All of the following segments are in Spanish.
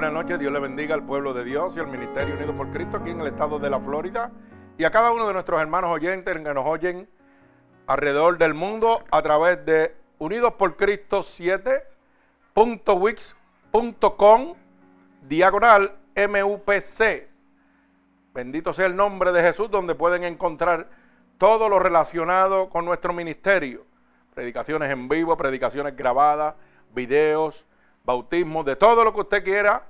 Buenas noches, Dios le bendiga al pueblo de Dios y al Ministerio Unido por Cristo aquí en el estado de la Florida y a cada uno de nuestros hermanos oyentes que nos oyen alrededor del mundo a través de Unidos por Cristo 7.wix.com diagonal MUPC. Bendito sea el nombre de Jesús donde pueden encontrar todo lo relacionado con nuestro ministerio. Predicaciones en vivo, predicaciones grabadas, videos, bautismo, de todo lo que usted quiera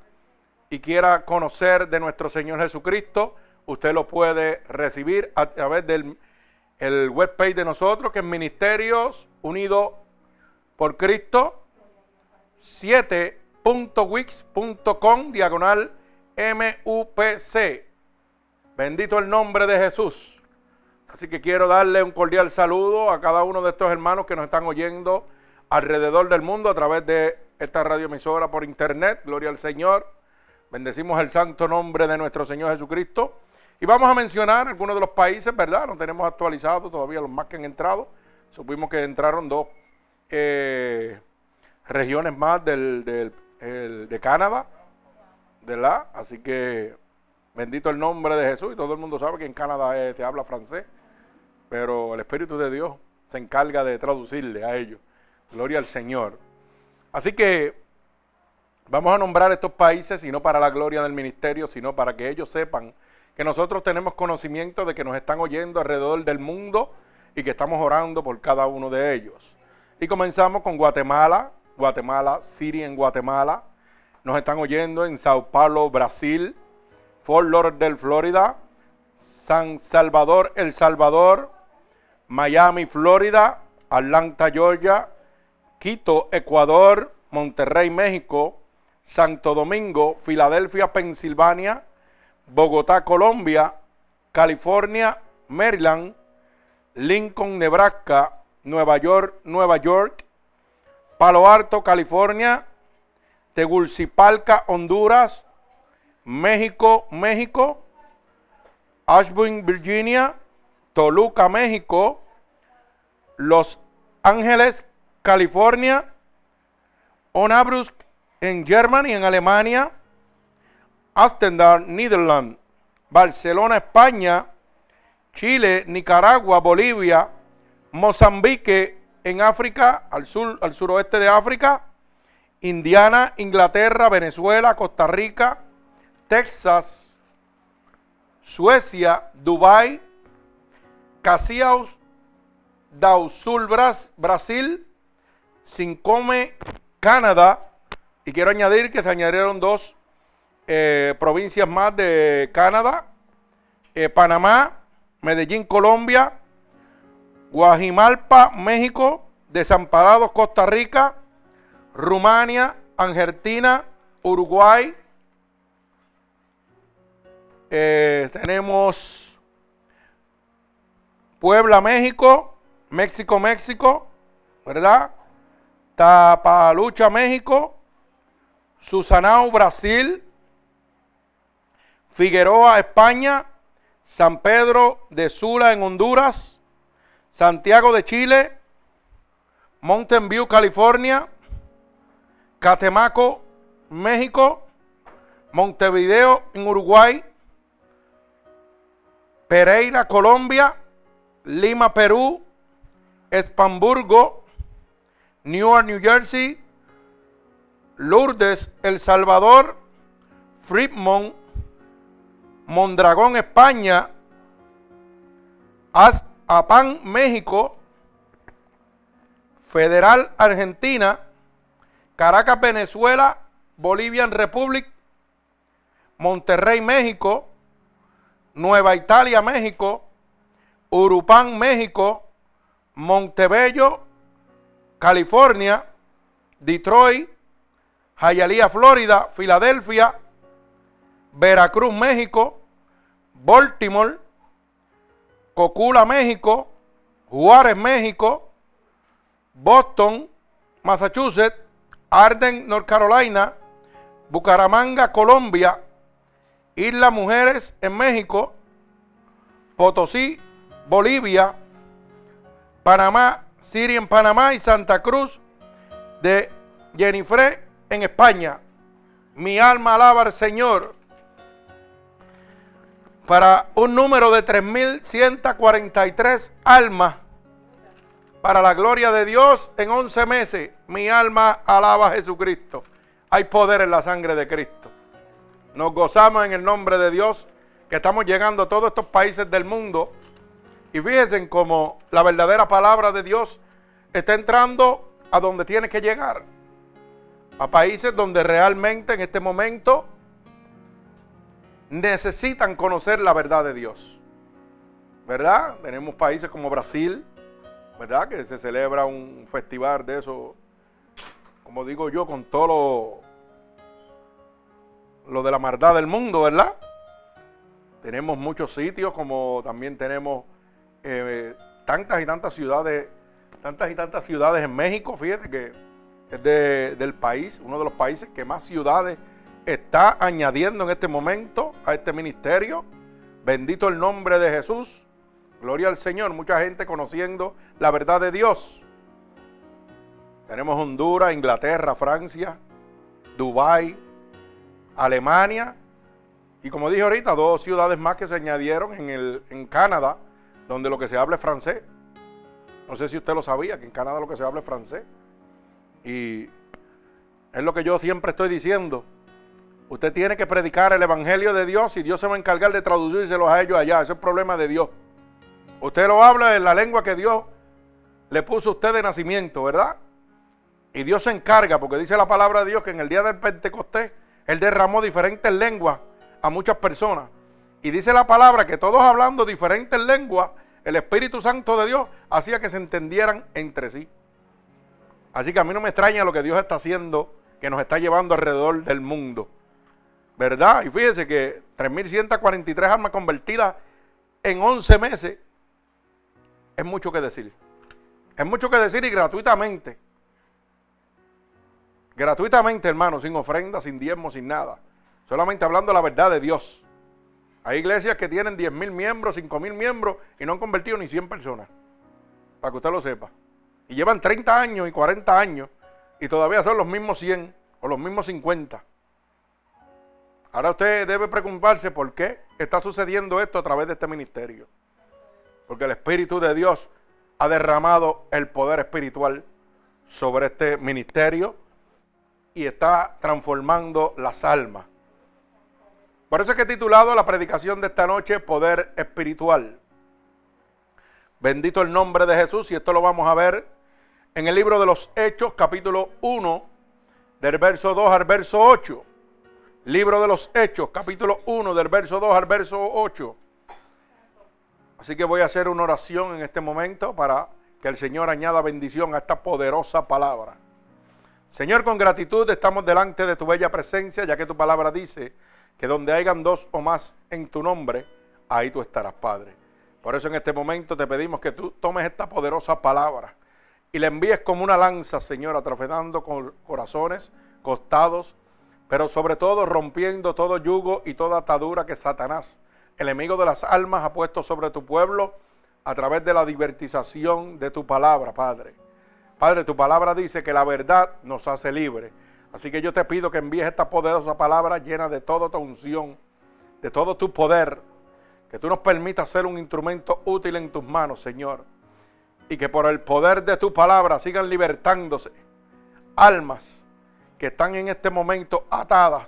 y quiera conocer de nuestro Señor Jesucristo, usted lo puede recibir a través del el webpage de nosotros, que es Ministerios Unidos por Cristo 7.wix.com diagonal MUPC. Bendito el nombre de Jesús. Así que quiero darle un cordial saludo a cada uno de estos hermanos que nos están oyendo alrededor del mundo a través de esta radioemisora por internet. Gloria al Señor. Bendecimos el santo nombre de nuestro Señor Jesucristo. Y vamos a mencionar algunos de los países, ¿verdad? No tenemos actualizado todavía los más que han entrado. Supimos que entraron dos eh, regiones más del, de Canadá, ¿verdad? Así que bendito el nombre de Jesús. Y todo el mundo sabe que en Canadá eh, se habla francés, pero el Espíritu de Dios se encarga de traducirle a ellos. Gloria al Señor. Así que vamos a nombrar estos países, y no para la gloria del ministerio, sino para que ellos sepan que nosotros tenemos conocimiento de que nos están oyendo alrededor del mundo y que estamos orando por cada uno de ellos. Y comenzamos con Guatemala, Guatemala, Siria en Guatemala. Nos están oyendo en Sao Paulo, Brasil, Fort Lauderdale, Florida, San Salvador, El Salvador, Miami, Florida, Atlanta, Georgia, Quito, Ecuador, Monterrey, México, Santo Domingo, Filadelfia, Pensilvania, Bogotá, Colombia, California, Maryland, Lincoln, Nebraska, Nueva York, Nueva York, Palo Alto, California, Tegucigalpa, Honduras, México, México, Ashburn, Virginia, Toluca, México, Los Ángeles, California, Onabrus en Germany, en Alemania, Astendar, Netherlands, Barcelona, España, Chile, Nicaragua, Bolivia, Mozambique en África, al sur, al suroeste de África, Indiana, Inglaterra, Venezuela, Costa Rica, Texas, Suecia, Dubai, Casiaus, Dausul, Brasil, Sincome, Canadá, y quiero añadir que se añadieron dos eh, provincias más de Canadá, eh, Panamá, Medellín, Colombia, Guajimalpa, México, Desamparados, Costa Rica, Rumania, Argentina, Uruguay. Eh, tenemos Puebla, México, México, México, ¿verdad? Tapalucha, México, Susanao, Brasil, Figueroa, España, San Pedro de Sula en Honduras, Santiago de Chile, Mountain View, California, Catemaco, México, Montevideo en Uruguay, Pereira, Colombia, Lima, Perú, Espamburgo, Newark, New Jersey, Lourdes, El Salvador, Fremont, Mondragón, España, Apan, México, Federal, Argentina, Caracas, Venezuela, Bolivian Republic, Monterrey, México, Nueva Italia, México, Urupán, México, Montebello, California, Detroit, Hialeah, Florida, Filadelfia, Veracruz, México, Baltimore, Cocula, México, Juárez, México, Boston, Massachusetts, Arden, North Carolina, Bucaramanga, Colombia, Isla Mujeres en México, Potosí, Bolivia, Panamá, Siria en Panamá y Santa Cruz de Jennifer en España. Mi alma alaba al Señor. Para un número de 3.143 almas. Para la gloria de Dios en 11 meses. Mi alma alaba a Jesucristo. Hay poder en la sangre de Cristo. Nos gozamos en el nombre de Dios que estamos llegando a todos estos países del mundo. Y fíjense cómo la verdadera palabra de Dios está entrando a donde tiene que llegar a países donde realmente en este momento necesitan conocer la verdad de Dios. ¿Verdad? Tenemos países como Brasil, ¿verdad? Que se celebra un festival de eso, como digo yo, con todo lo, de la maldad del mundo, ¿verdad? Tenemos muchos sitios, como también tenemos eh, tantas y tantas ciudades, tantas y tantas ciudades en México, fíjate que es del país, uno de los países que más ciudades está añadiendo en este momento a este ministerio. Bendito el nombre de Jesús. Gloria al Señor. Mucha gente conociendo la verdad de Dios. Tenemos Honduras, Inglaterra, Francia, Dubái, Alemania. Y como dije ahorita, dos ciudades más que se añadieron en, el, en Canadá, donde lo que se habla es francés. No sé si usted lo sabía, que en Canadá lo que se habla es francés. Y es lo que yo siempre estoy diciendo. Usted tiene que predicar el Evangelio de Dios y Dios se va a encargar de traducírselos a ellos allá. Ese es el problema de Dios. Usted lo habla en la lengua que Dios le puso a usted de nacimiento, ¿verdad? Y Dios se encarga, porque dice la palabra de Dios que en el día del Pentecostés Él derramó diferentes lenguas a muchas personas. Y dice la palabra que todos hablando diferentes lenguas, el Espíritu Santo de Dios hacía que se entendieran entre sí. Así que a mí no me extraña lo que Dios está haciendo, que nos está llevando alrededor del mundo. ¿Verdad? Y fíjese que 3.143 almas convertidas en 11 meses es mucho que decir. Es mucho que decir y gratuitamente. Gratuitamente, hermano, sin ofrenda, sin diezmo, sin nada. Solamente hablando la verdad de Dios. Hay iglesias que tienen 10.000 miembros, 5.000 miembros y no han convertido ni 100 personas. Para que usted lo sepa. Y llevan 30 años y 40 años y todavía son los mismos 100 o los mismos 50. Ahora usted debe preocuparse por qué está sucediendo esto a través de este ministerio. Porque el Espíritu de Dios ha derramado el poder espiritual sobre este ministerio y está transformando las almas. Por eso es que he titulado la predicación de esta noche Poder Espiritual. Bendito el nombre de Jesús y esto lo vamos a ver en el libro de los Hechos, capítulo 1, del verso 2 al verso 8. Libro de los Hechos, capítulo 1, del verso 2 al verso 8. Así que voy a hacer una oración en este momento para que el Señor añada bendición a esta poderosa palabra. Señor, con gratitud estamos delante de tu bella presencia, ya que tu palabra dice que donde hayan dos o más en tu nombre, ahí tú estarás, Padre. Por eso en este momento te pedimos que tú tomes esta poderosa palabra y le envíes como una lanza, Señor, atrofedando con corazones, costados, pero sobre todo rompiendo todo yugo y toda atadura que Satanás, el enemigo de las almas, ha puesto sobre tu pueblo a través de la divertización de tu palabra, Padre. Padre, tu palabra dice que la verdad nos hace libre. Así que yo te pido que envíes esta poderosa palabra llena de toda tu unción, de todo tu poder, que tú nos permitas ser un instrumento útil en tus manos, Señor y que por el poder de tu palabra sigan libertándose almas que están en este momento atadas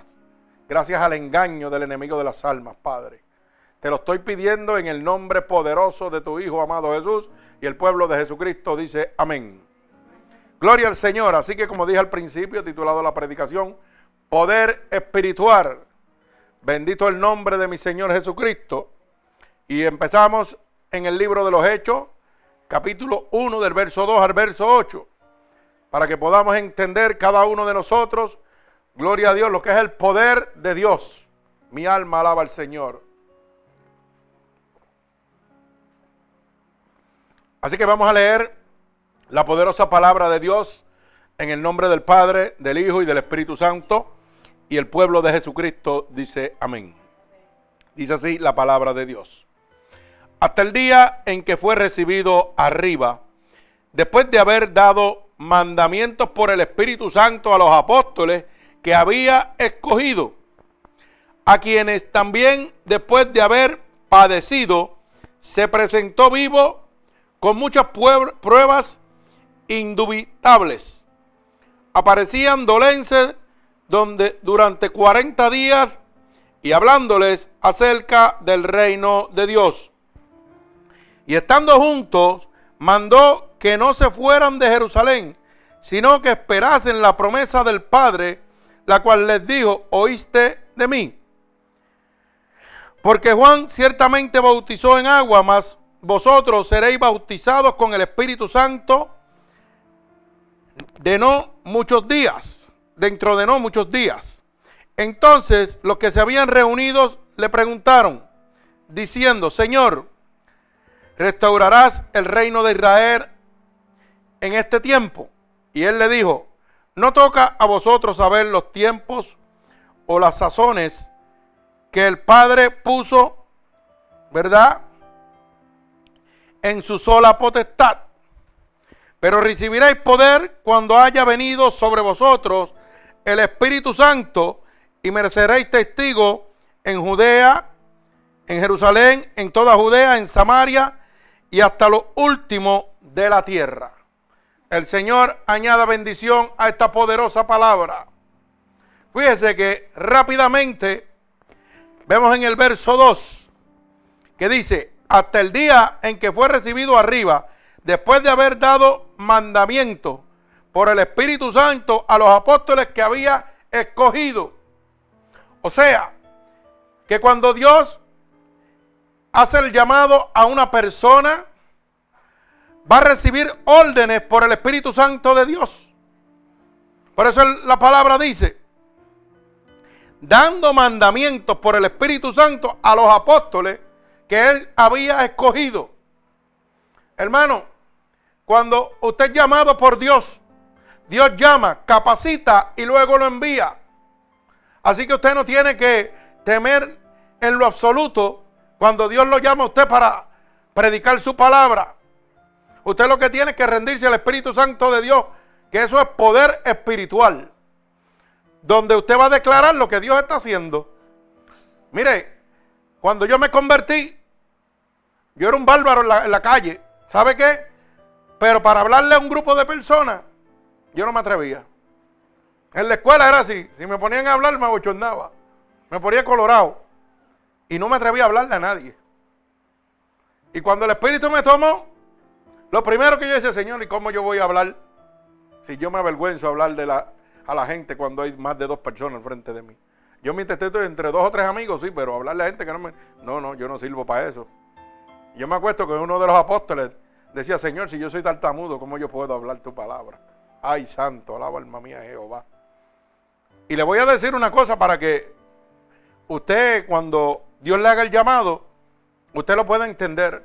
gracias al engaño del enemigo de las almas, Padre. Te lo estoy pidiendo en el nombre poderoso de tu Hijo amado Jesús y el pueblo de Jesucristo dice amén. Gloria al Señor. Así que como dije al principio, titulado la predicación, poder espiritual. Bendito el nombre de mi Señor Jesucristo. Y empezamos en el libro de los Hechos, capítulo 1 del verso 2 al verso 8, para que podamos entender cada uno de nosotros, gloria a Dios, lo que es el poder de Dios. Mi alma alaba al Señor. Así que vamos a leer la poderosa palabra de Dios en el nombre del Padre, del Hijo y del Espíritu Santo. Y el pueblo de Jesucristo dice amén. Dice así la palabra de Dios hasta el día en que fue recibido arriba, después de haber dado mandamientos por el Espíritu Santo a los apóstoles que había escogido, a quienes también después de haber padecido, se presentó vivo con muchas pruebas indubitables. Aparecían dolenses donde durante 40 días y hablándoles acerca del reino de Dios. Y estando juntos, mandó que no se fueran de Jerusalén, sino que esperasen la promesa del Padre, la cual les dijo, oíste de mí. Porque Juan ciertamente bautizó en agua, mas vosotros seréis bautizados con el Espíritu Santo de no muchos días, dentro de no muchos días. Entonces los que se habían reunido le preguntaron, diciendo, Señor, ¿restaurarás el reino de Israel en este tiempo? Y él le dijo, no toca a vosotros saber los tiempos o las sazones que el Padre puso, ¿verdad? En su sola potestad. Pero recibiréis poder cuando haya venido sobre vosotros el Espíritu Santo y mereceréis testigo en Judea, en Jerusalén, en toda Judea, en Samaria y hasta lo último de la tierra. El Señor añada bendición a esta poderosa palabra. Fíjese que rápidamente Vemos en el verso 2 que dice, hasta el día en que fue recibido arriba, después de haber dado mandamiento por el Espíritu Santo a los apóstoles que había escogido. O sea, que cuando Dios hace el llamado a una persona, va a recibir órdenes por el Espíritu Santo de Dios. Por eso la palabra dice, dando mandamientos por el Espíritu Santo a los apóstoles que él había escogido. Hermano, cuando usted es llamado por Dios, Dios llama, capacita y luego lo envía. Así que usted no tiene que temer en lo absoluto cuando Dios lo llama a usted para predicar su palabra. Usted lo que tiene es que rendirse al Espíritu Santo de Dios, que eso es poder espiritual donde usted va a declarar lo que Dios está haciendo. Mire, cuando yo me convertí, yo era un bárbaro en la, calle. ¿Sabe qué? Pero para hablarle a un grupo de personas, yo no me atrevía. En la escuela era así. Si me ponían a hablar, me abochornaba. Me ponía colorado. Y no me atrevía a hablarle a nadie. Y cuando el Espíritu me tomó, lo primero que yo decía, Señor, ¿y cómo yo voy a hablar? Si yo me avergüenzo hablar de la, a la gente cuando hay más de dos personas al frente de mí. Yo me intento entre dos o tres amigos, sí, pero hablarle a gente que no me... No, no, yo no sirvo para eso. Yo me acuerdo que uno de los apóstoles decía, Señor, si yo soy tartamudo, ¿cómo yo puedo hablar tu palabra? Ay, santo, alaba alma mía Jehová. Y le voy a decir una cosa para que usted, cuando Dios le haga el llamado, usted lo pueda entender.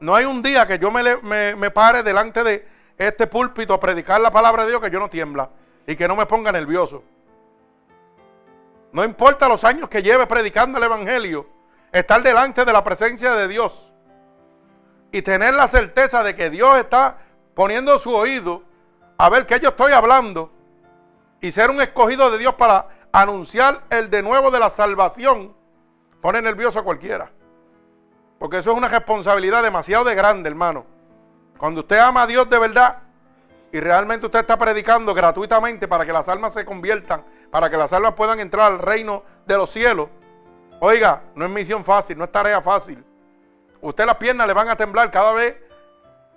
No hay un día que yo me, me, me pare delante de este púlpito a predicar la palabra de Dios que yo no tiembla y que no me ponga nervioso. No importa los años que lleve predicando el Evangelio, estar delante de la presencia de Dios y tener la certeza de que Dios está poniendo su oído a ver que yo estoy hablando y ser un escogido de Dios para anunciar el de nuevo de la salvación, pone nervioso a cualquiera. Porque eso es una responsabilidad demasiado de grande, hermano. Cuando usted ama a Dios de verdad, y realmente usted está predicando gratuitamente para que las almas se conviertan, para que las almas puedan entrar al reino de los cielos, oiga, no es misión fácil, no es tarea fácil. Usted las piernas le van a temblar cada vez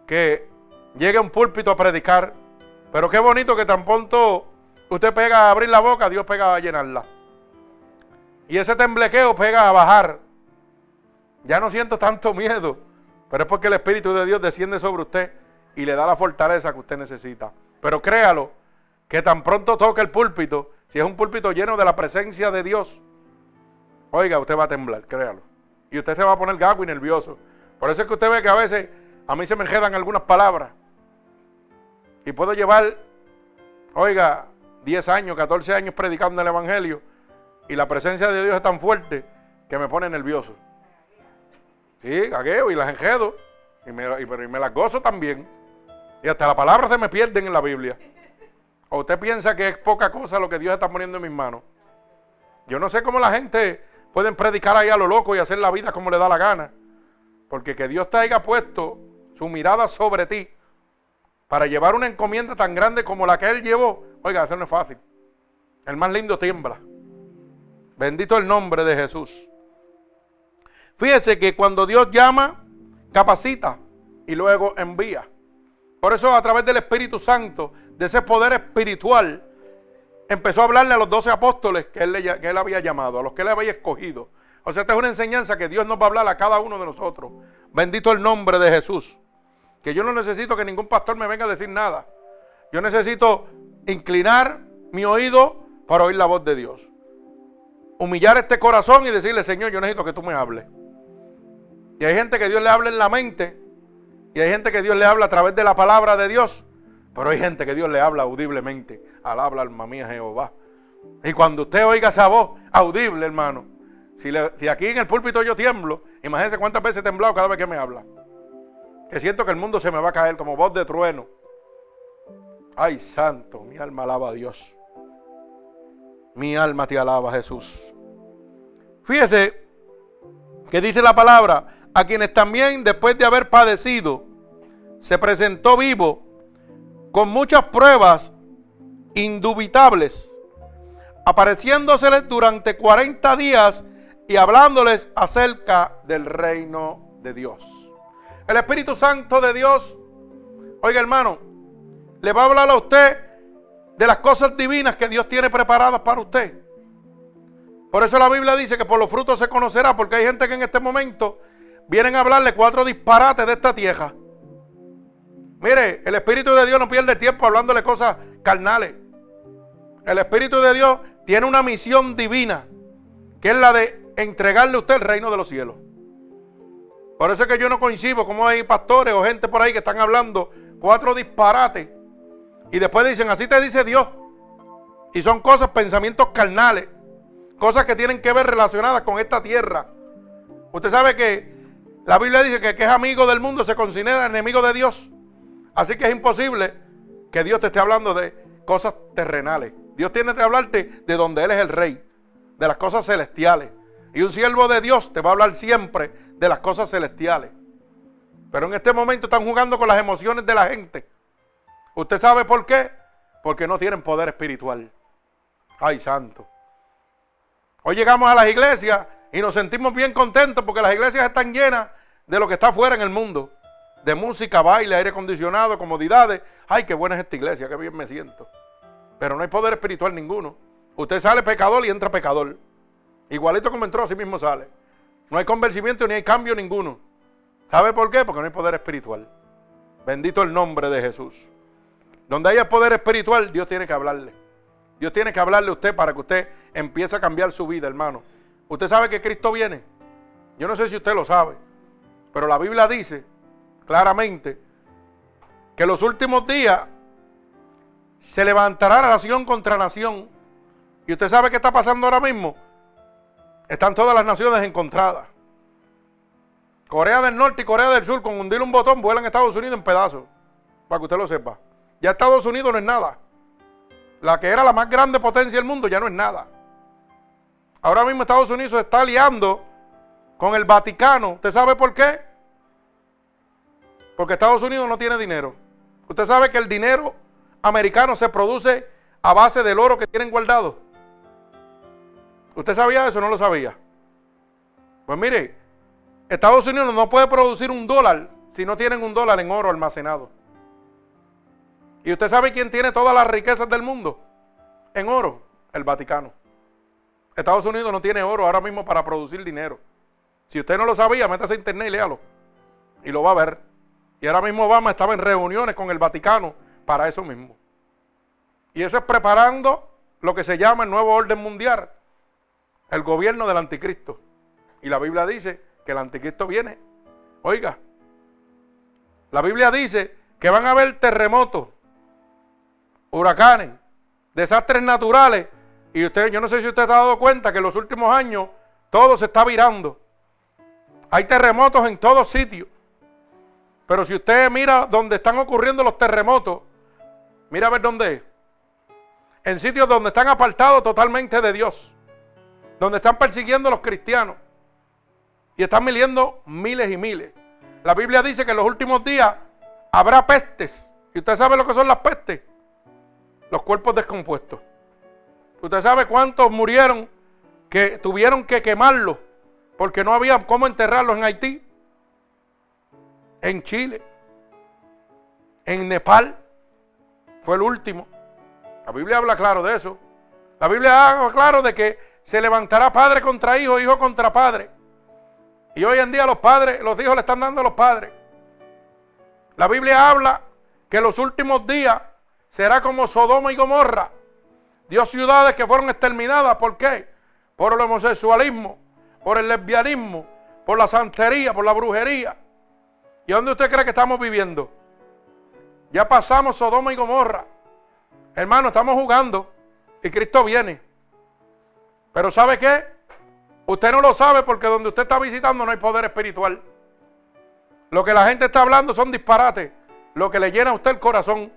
que llegue un púlpito a predicar. Pero qué bonito que tan pronto usted pega a abrir la boca, Dios pega a llenarla. Y ese temblequeo pega a bajar. Ya no siento tanto miedo, pero es porque el Espíritu de Dios desciende sobre usted y le da la fortaleza que usted necesita. Pero créalo, que tan pronto toque el púlpito, si es un púlpito lleno de la presencia de Dios, oiga, usted va a temblar, créalo. Y usted se va a poner gago y nervioso. Por eso es que usted ve que a veces a mí se me enredan algunas palabras. Y puedo llevar, oiga, 10 años, 14 años predicando el Evangelio. Y la presencia de Dios es tan fuerte que me pone nervioso. Sí, gagueo y las enredo. Y me, y me las gozo también. Y hasta la palabra se me pierden en la Biblia. ¿O usted piensa que es poca cosa lo que Dios está poniendo en mis manos? Yo no sé cómo la gente puede predicar ahí a lo loco y hacer la vida como le da la gana. Porque que Dios te haya puesto su mirada sobre ti para llevar una encomienda tan grande como la que Él llevó, oiga, eso no es fácil. El más lindo tiembla. Bendito el nombre de Jesús. Fíjese que cuando Dios llama, capacita y luego envía. Por eso a través del Espíritu Santo, de ese poder espiritual, empezó a hablarle a los doce apóstoles que él, él había llamado, a los que él había escogido. O sea, esta es una enseñanza que Dios nos va a hablar a cada uno de nosotros. Bendito el nombre de Jesús. Que yo no necesito que ningún pastor me venga a decir nada. Yo necesito inclinar mi oído para oír la voz de Dios. Humillar este corazón y decirle, Señor, yo necesito que tú me hables. Y hay gente que Dios le habla en la mente. Y hay gente que Dios le habla a través de la palabra de Dios. Pero hay gente que Dios le habla audiblemente. Al habla alma mía Jehová. Y cuando usted oiga esa voz audible, hermano. Si, aquí en el púlpito yo tiemblo, imagínese cuántas veces he temblado cada vez que me habla. Que siento que el mundo se me va a caer como voz de trueno. Ay, santo, mi alma alaba a Dios. Mi alma te alaba, Jesús. Fíjese que dice la palabra, a quienes también después de haber padecido, se presentó vivo con muchas pruebas indubitables, apareciéndoseles durante 40 días y hablándoles acerca del reino de Dios. El Espíritu Santo de Dios, oiga hermano, le va a hablar a usted de las cosas divinas que Dios tiene preparadas para usted. Por eso la Biblia dice que por los frutos se conocerá, porque hay gente que en este momento vienen a hablarle cuatro disparates de esta tierra. Mire, el Espíritu de Dios no pierde tiempo hablándole cosas carnales. El Espíritu de Dios tiene una misión divina, que es la de entregarle a usted el reino de los cielos. Por eso es que yo no coincido como hay pastores o gente por ahí que están hablando cuatro disparates y después dicen, así te dice Dios. Y son cosas, pensamientos carnales, cosas que tienen que ver relacionadas con esta tierra. Usted sabe que la Biblia dice que el que es amigo del mundo se considera enemigo de Dios. Así que es imposible que Dios te esté hablando de cosas terrenales. Dios tiene que hablarte de donde Él es el rey, de las cosas celestiales. Y un siervo de Dios te va a hablar siempre de las cosas celestiales. Pero en este momento están jugando con las emociones de la gente. ¿Usted sabe por qué? Porque no tienen poder espiritual. Ay, santo. Hoy llegamos a las iglesias y nos sentimos bien contentos porque las iglesias están llenas de lo que está afuera en el mundo. De música, baile, aire acondicionado, comodidades. Ay, qué buena es esta iglesia, qué bien me siento. Pero no hay poder espiritual ninguno. Usted sale pecador y entra pecador. Igualito como entró, así mismo sale. No hay convencimiento ni hay cambio ninguno. ¿Sabe por qué? Porque no hay poder espiritual. Bendito el nombre de Jesús. Donde haya poder espiritual, Dios tiene que hablarle. Dios tiene que hablarle a usted para que usted empiece a cambiar su vida, hermano. Usted sabe que Cristo viene. Yo no sé si usted lo sabe. Pero la Biblia dice claramente que en los últimos días se levantará nación contra nación. Y usted sabe qué está pasando ahora mismo. Están todas las naciones encontradas. Corea del Norte y Corea del Sur, con hundir un botón, vuelan a Estados Unidos en pedazos. Para que usted lo sepa. Ya Estados Unidos no es nada. La que era la más grande potencia del mundo ya no es nada. Ahora mismo Estados Unidos se está aliando con el Vaticano. ¿Usted sabe por qué? Porque Estados Unidos no tiene dinero. Usted sabe que el dinero americano se produce a base del oro que tienen guardado. ¿Usted sabía eso o no lo sabía? Pues mire, Estados Unidos no puede producir un dólar si no tienen un dólar en oro almacenado. ¿Y usted sabe quién tiene todas las riquezas del mundo? En oro, el Vaticano. Estados Unidos no tiene oro ahora mismo para producir dinero. Si usted no lo sabía, métase a internet y léalo. Y lo va a ver. Y ahora mismo Obama estaba en reuniones con el Vaticano para eso mismo. Y eso es preparando lo que se llama el nuevo orden mundial, el gobierno del anticristo. Y la Biblia dice que el anticristo viene. Oiga, la Biblia dice que van a haber terremotos, huracanes, desastres naturales. Y usted, yo no sé si usted ha dado cuenta que en los últimos años todo se está virando. Hay terremotos en todos sitios. Pero si usted mira donde están ocurriendo los terremotos, mira a ver dónde es. en sitios donde están apartados totalmente de Dios, donde están persiguiendo a los cristianos y están muriendo miles y miles. La Biblia dice que en los últimos días habrá pestes. ¿Y usted sabe lo que son las pestes? Los cuerpos descompuestos. ¿Usted sabe cuántos murieron que tuvieron que quemarlos porque no había cómo enterrarlos en Haití? En Chile. En Nepal. Fue el último. La Biblia habla claro de eso. La Biblia habla claro de que se levantará padre contra hijo, hijo contra padre. Y hoy en día los padres, los hijos le están dando a los padres. La Biblia habla que los últimos días será como Sodoma y Gomorra. Dio ciudades que fueron exterminadas. ¿Por qué? Por el homosexualismo, por el lesbianismo, por la santería, por la brujería. ¿Y dónde usted cree que estamos viviendo? Ya pasamos Sodoma y Gomorra. Hermano, estamos jugando y Cristo viene. Pero ¿sabe qué? Usted no lo sabe porque donde usted está visitando no hay poder espiritual. Lo que la gente está hablando son disparates. Lo que le llena a usted el corazón.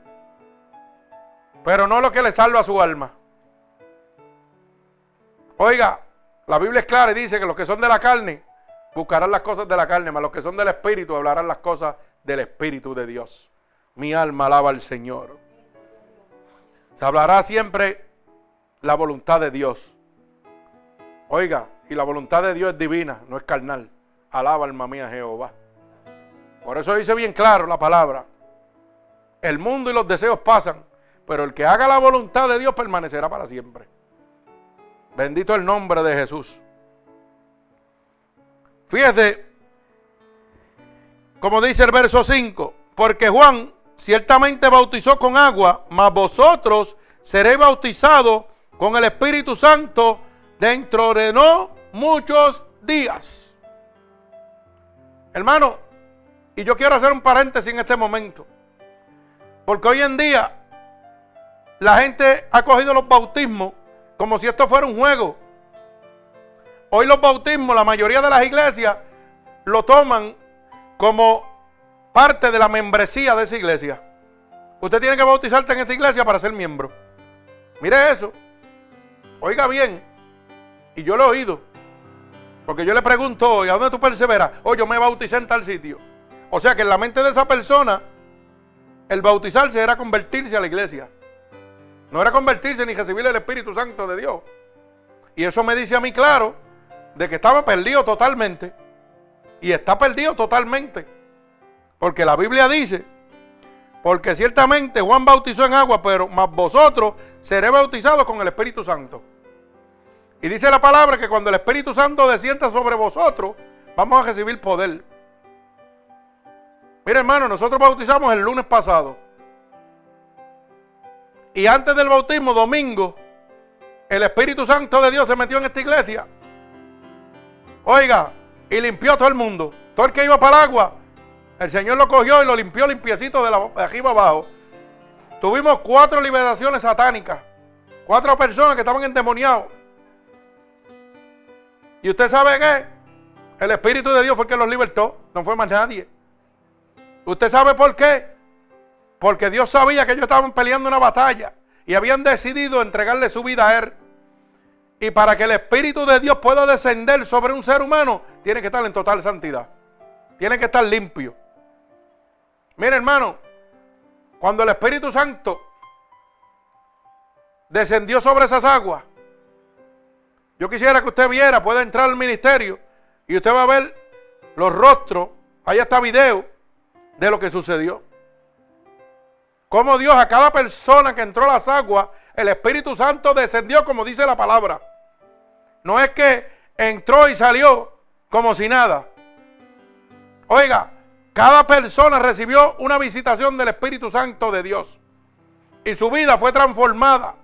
Pero no lo que le salva a su alma. Oiga, la Biblia es clara y dice que los que son de la carne buscarán las cosas de la carne, mas los que son del Espíritu hablarán las cosas del Espíritu de Dios. Mi alma alaba al Señor. Se hablará siempre la voluntad de Dios. Oiga, y la voluntad de Dios es divina, no es carnal. Alaba alma mía Jehová. Por eso dice bien claro la palabra. El mundo y los deseos pasan, pero el que haga la voluntad de Dios permanecerá para siempre. Bendito el nombre de Jesús. Fíjese, como dice el verso 5, porque Juan ciertamente bautizó con agua, mas vosotros seréis bautizados con el Espíritu Santo dentro de no muchos días. Hermano, y yo quiero hacer un paréntesis en este momento, porque hoy en día la gente ha cogido los bautismos como si esto fuera un juego. Hoy los bautismos, la mayoría de las iglesias lo toman como parte de la membresía de esa iglesia. Usted tiene que bautizarse en esta iglesia para ser miembro. Mire eso. Oiga bien. Y yo lo he oído. Porque yo le pregunto, ¿y a dónde tú perseveras? Oh, yo me bauticé en tal sitio. O sea que en la mente de esa persona, el bautizarse era convertirse a la iglesia. No era convertirse ni recibir el Espíritu Santo de Dios. Y eso me dice a mí claro de que estaba perdido totalmente. Y está perdido totalmente. Porque la Biblia dice, porque ciertamente Juan bautizó en agua, pero más vosotros seréis bautizados con el Espíritu Santo. Y dice la palabra que cuando el Espíritu Santo descienda sobre vosotros, vamos a recibir poder. Mire hermano, nosotros bautizamos el lunes pasado. Y antes del bautismo, domingo, el Espíritu Santo de Dios se metió en esta iglesia. Oiga, y limpió a todo el mundo. Todo el que iba para el agua, el Señor lo cogió y lo limpió limpiecito de, la, de arriba abajo. Tuvimos cuatro liberaciones satánicas. Cuatro personas que estaban endemoniados. ¿Y usted sabe qué? El Espíritu de Dios fue el que los libertó. No fue más nadie. ¿Usted sabe por qué? Porque Dios sabía que ellos estaban peleando una batalla y habían decidido entregarle su vida a Él. Y para que el Espíritu de Dios pueda descender sobre un ser humano, tiene que estar en total santidad. Tiene que estar limpio. Mire, hermano, cuando el Espíritu Santo descendió sobre esas aguas, yo quisiera que usted viera, pueda entrar al ministerio y usted va a ver los rostros, ahí está video de lo que sucedió. Como Dios a cada persona que entró a las aguas, el Espíritu Santo descendió como dice la palabra. No es que entró y salió como si nada. Oiga, cada persona recibió una visitación del Espíritu Santo de Dios. Y su vida fue transformada.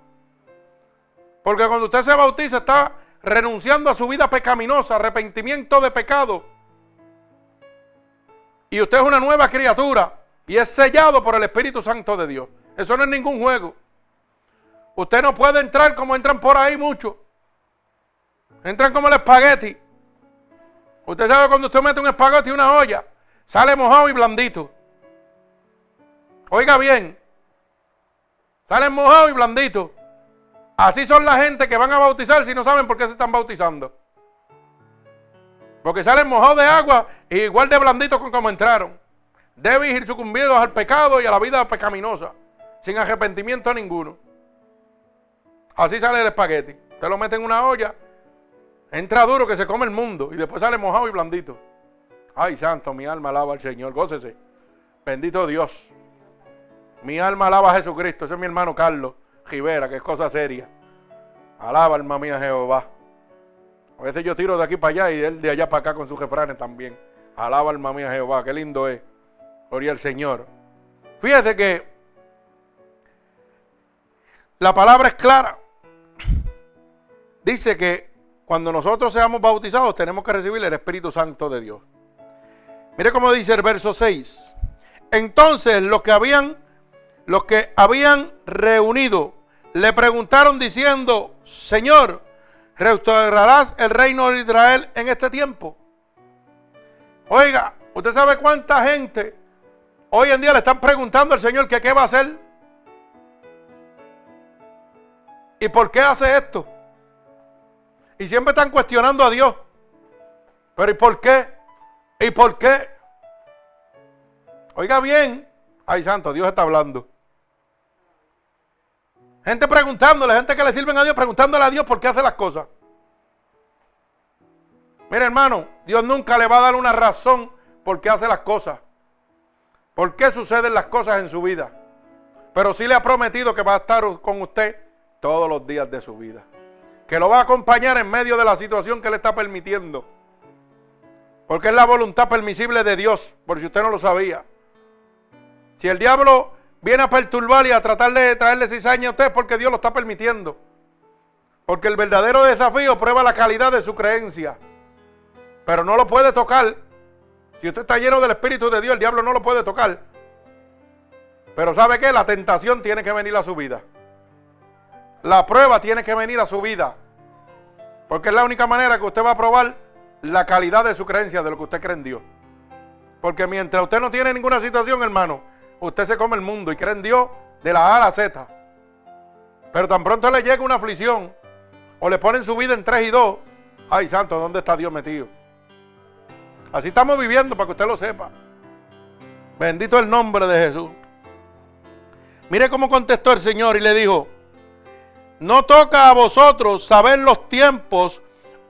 Porque cuando usted se bautiza está renunciando a su vida pecaminosa, arrepentimiento de pecado. Y usted es una nueva criatura y es sellado por el Espíritu Santo de Dios. Eso no es ningún juego. Usted no puede entrar como entran por ahí muchos. Entran como el espagueti. Usted sabe cuando usted mete un espagueti en una olla, sale mojado y blandito. Oiga bien, sale mojado y blandito. Así son la gente que van a bautizar si no saben por qué se están bautizando. Porque salen mojados de agua y igual de blanditos como entraron. Deben ir sucumbidos al pecado y a la vida pecaminosa, sin arrepentimiento ninguno. Así sale el espagueti. Te lo mete en una olla, entra duro que se come el mundo y después sale mojado y blandito. Ay, santo, mi alma alaba al Señor, gócese. Bendito Dios. Mi alma alaba a Jesucristo. Ese es mi hermano Carlos Rivera, que es cosa seria. Alaba, alma mía, Jehová. A veces yo tiro de aquí para allá y él de allá para acá con sus refranes también. Alaba, alma mía, Jehová. Qué lindo es. Gloria al Señor. Fíjate que la palabra es clara. Dice que cuando nosotros seamos bautizados tenemos que recibir el Espíritu Santo de Dios. Mire cómo dice el verso 6. Entonces los que habían los que habían reunido le preguntaron diciendo, Señor, ¿restaurarás el reino de Israel en este tiempo? Oiga, ¿usted sabe cuánta gente hoy en día le están preguntando al Señor que qué va a hacer? ¿Y por qué hace esto? Y siempre están cuestionando a Dios. Pero ¿y por qué? ¿Y por qué? Oiga bien. Ay, santo, Dios está hablando. Gente preguntándole, gente que le sirven a Dios, preguntándole a Dios por qué hace las cosas. Mira, hermano, Dios nunca le va a dar una razón por qué hace las cosas. Por qué suceden las cosas en su vida. Pero sí le ha prometido que va a estar con usted todos los días de su vida. Que lo va a acompañar en medio de la situación que le está permitiendo. Porque es la voluntad permisible de Dios, por si usted no lo sabía. Si el diablo viene a perturbar y a tratar de traerle cizaña a usted porque Dios lo está permitiendo. Porque el verdadero desafío prueba la calidad de su creencia. Pero no lo puede tocar. Si usted está lleno del Espíritu de Dios, el diablo no lo puede tocar. Pero ¿sabe qué? La tentación tiene que venir a su vida. La prueba tiene que venir a su vida. Porque es la única manera que usted va a probar la calidad de su creencia, de lo que usted cree en Dios. Porque mientras usted no tiene ninguna situación, hermano, usted se come el mundo y cree en Dios de la A a la Z. Pero tan pronto le llega una aflicción o le ponen su vida en 3 y 2, ay santo, ¿dónde está Dios metido? Así estamos viviendo para que usted lo sepa. Bendito el nombre de Jesús. Mire cómo contestó el Señor y le dijo, no toca a vosotros saber los tiempos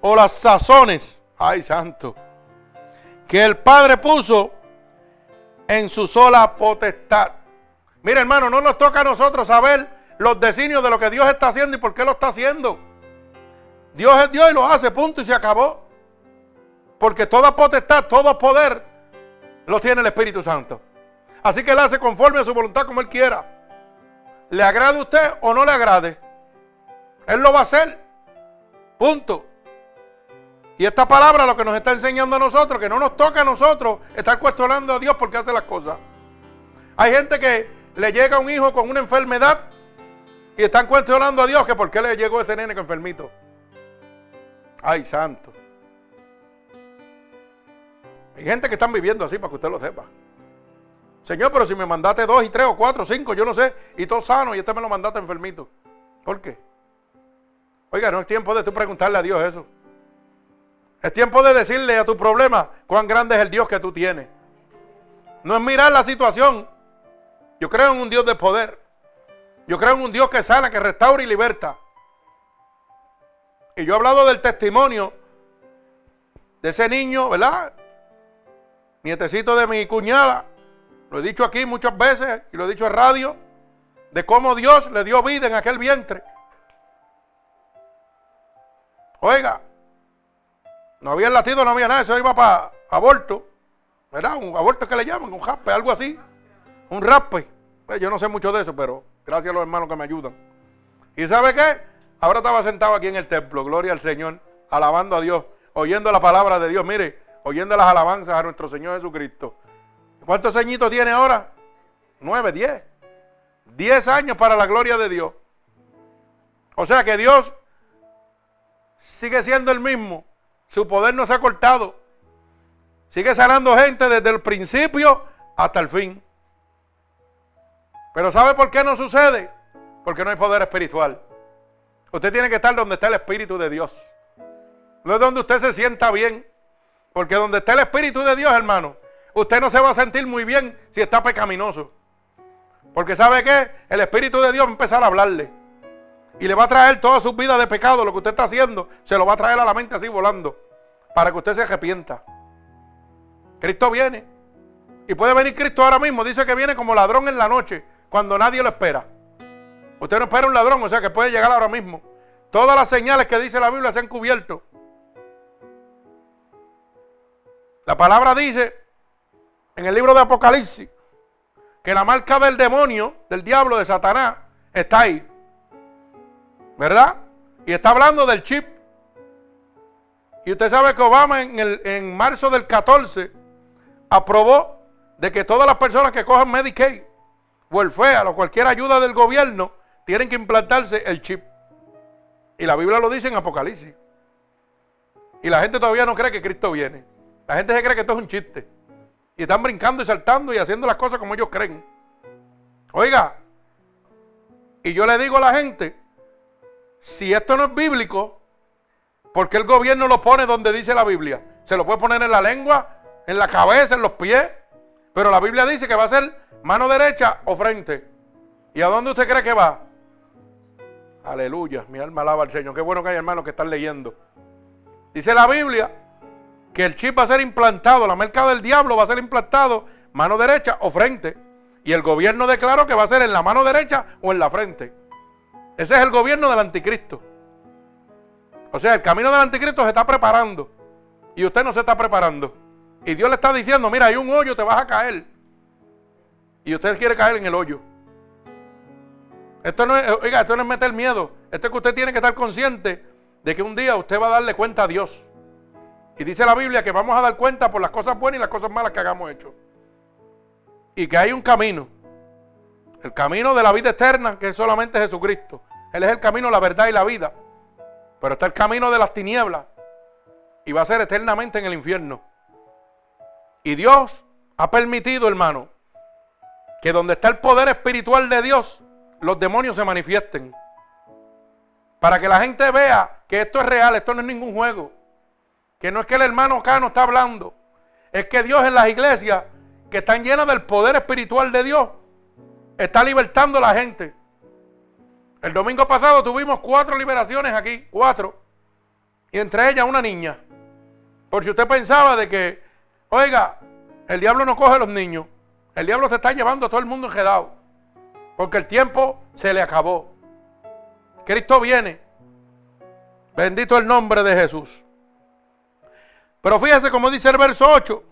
o las sazones, ay santo, que el Padre puso en su sola potestad. Mira, hermano, no nos toca a nosotros saber los designios de lo que Dios está haciendo y por qué lo está haciendo. Dios es Dios y lo hace, punto, y se acabó. Porque toda potestad, todo poder lo tiene el Espíritu Santo. Así que Él hace conforme a su voluntad como Él quiera. ¿Le agrade a usted o no le agrade? Él lo va a hacer. Punto. Y esta palabra lo que nos está enseñando a nosotros, que no nos toca a nosotros estar cuestionando a Dios porque hace las cosas. Hay gente que le llega un hijo con una enfermedad y están cuestionando a Dios que por qué le llegó ese nene con enfermito. Ay, santo. Hay gente que están viviendo así para que usted lo sepa. Señor, pero si me mandaste dos y tres o cuatro o cinco, yo no sé, y todo sano y este me lo mandaste enfermito. ¿Por qué? Oiga, no es tiempo de tú preguntarle a Dios eso. Es tiempo de decirle a tu problema cuán grande es el Dios que tú tienes. No es mirar la situación. Yo creo en un Dios de poder. Yo creo en un Dios que sana, que restaura y liberta. Y yo he hablado del testimonio de ese niño, ¿verdad? Nietecito de mi cuñada. Lo he dicho aquí muchas veces y lo he dicho en radio. De cómo Dios le dio vida en aquel vientre. Oiga, no había latido, no había nada, eso iba para aborto. ¿Verdad? Un aborto que le llaman, un raspe, algo así. Un raspe. Pues yo no sé mucho de eso, pero gracias a los hermanos que me ayudan. ¿Y sabe qué? Ahora estaba sentado aquí en el templo, gloria al Señor, alabando a Dios, oyendo la palabra de Dios. Mire, oyendo las alabanzas a nuestro Señor Jesucristo. ¿Cuántos añitos tiene ahora? Nueve, diez. Diez años para la gloria de Dios. O sea que Dios sigue siendo el mismo. Su poder no se ha cortado. Sigue sanando gente desde el principio hasta el fin. Pero ¿sabe por qué no sucede? Porque no hay poder espiritual. Usted tiene que estar donde está el Espíritu de Dios. No es donde usted se sienta bien. Porque donde está el Espíritu de Dios, hermano, usted no se va a sentir muy bien si está pecaminoso. Porque ¿sabe qué? El Espíritu de Dios va a empezar a hablarle. Y le va a traer toda su vida de pecado, lo que usted está haciendo, se lo va a traer a la mente así volando. Para que usted se arrepienta. Cristo viene. Y puede venir Cristo ahora mismo. Dice que viene como ladrón en la noche, cuando nadie lo espera. Usted no espera un ladrón, o sea que puede llegar ahora mismo. Todas las señales que dice la Biblia se han cubierto. La palabra dice en el libro de Apocalipsis que la marca del demonio, del diablo, de Satanás, está ahí. ¿Verdad? Y está hablando del chip. Y usted sabe que Obama en, el, en marzo del 14 aprobó de que todas las personas que cojan Medicaid, Welfare o cualquier ayuda del gobierno, tienen que implantarse el chip. Y la Biblia lo dice en Apocalipsis. Y la gente todavía no cree que Cristo viene. La gente se cree que esto es un chiste. Y están brincando y saltando y haciendo las cosas como ellos creen. Oiga, y yo le digo a la gente, si esto no es bíblico, ¿por qué el gobierno lo pone donde dice la Biblia? Se lo puede poner en la lengua, en la cabeza, en los pies. Pero la Biblia dice que va a ser mano derecha o frente. ¿Y a dónde usted cree que va? Aleluya, mi alma alaba al Señor. Qué bueno que hay hermanos que están leyendo. Dice la Biblia que el chip va a ser implantado, la marca del diablo va a ser implantado mano derecha o frente. Y el gobierno declaró que va a ser en la mano derecha o en la frente. Ese es el gobierno del anticristo. O sea, el camino del anticristo se está preparando. Y usted no se está preparando. Y Dios le está diciendo, mira, hay un hoyo, te vas a caer. Y usted quiere caer en el hoyo. Esto no es, oiga, esto no es meter miedo. Esto es que usted tiene que estar consciente de que un día usted va a darle cuenta a Dios. Y dice la Biblia que vamos a dar cuenta por las cosas buenas y las cosas malas que hagamos hecho. Y que hay un camino. El camino de la vida eterna, que es solamente Jesucristo. Él es el camino, la verdad y la vida. Pero está el camino de las tinieblas. Y va a ser eternamente en el infierno. Y Dios ha permitido, hermano, que donde está el poder espiritual de Dios, los demonios se manifiesten. Para que la gente vea que esto es real, esto no es ningún juego. Que no es que el hermano acá no está hablando. Es que Dios en las iglesias que están llenas del poder espiritual de Dios está libertando a la gente. El domingo pasado tuvimos cuatro liberaciones aquí, cuatro. Y entre ellas una niña. Por si usted pensaba de que, oiga, el diablo no coge a los niños. El diablo se está llevando a todo el mundo enjedado. Porque el tiempo se le acabó. Cristo viene. Bendito el nombre de Jesús. Pero fíjese como dice el verso 8.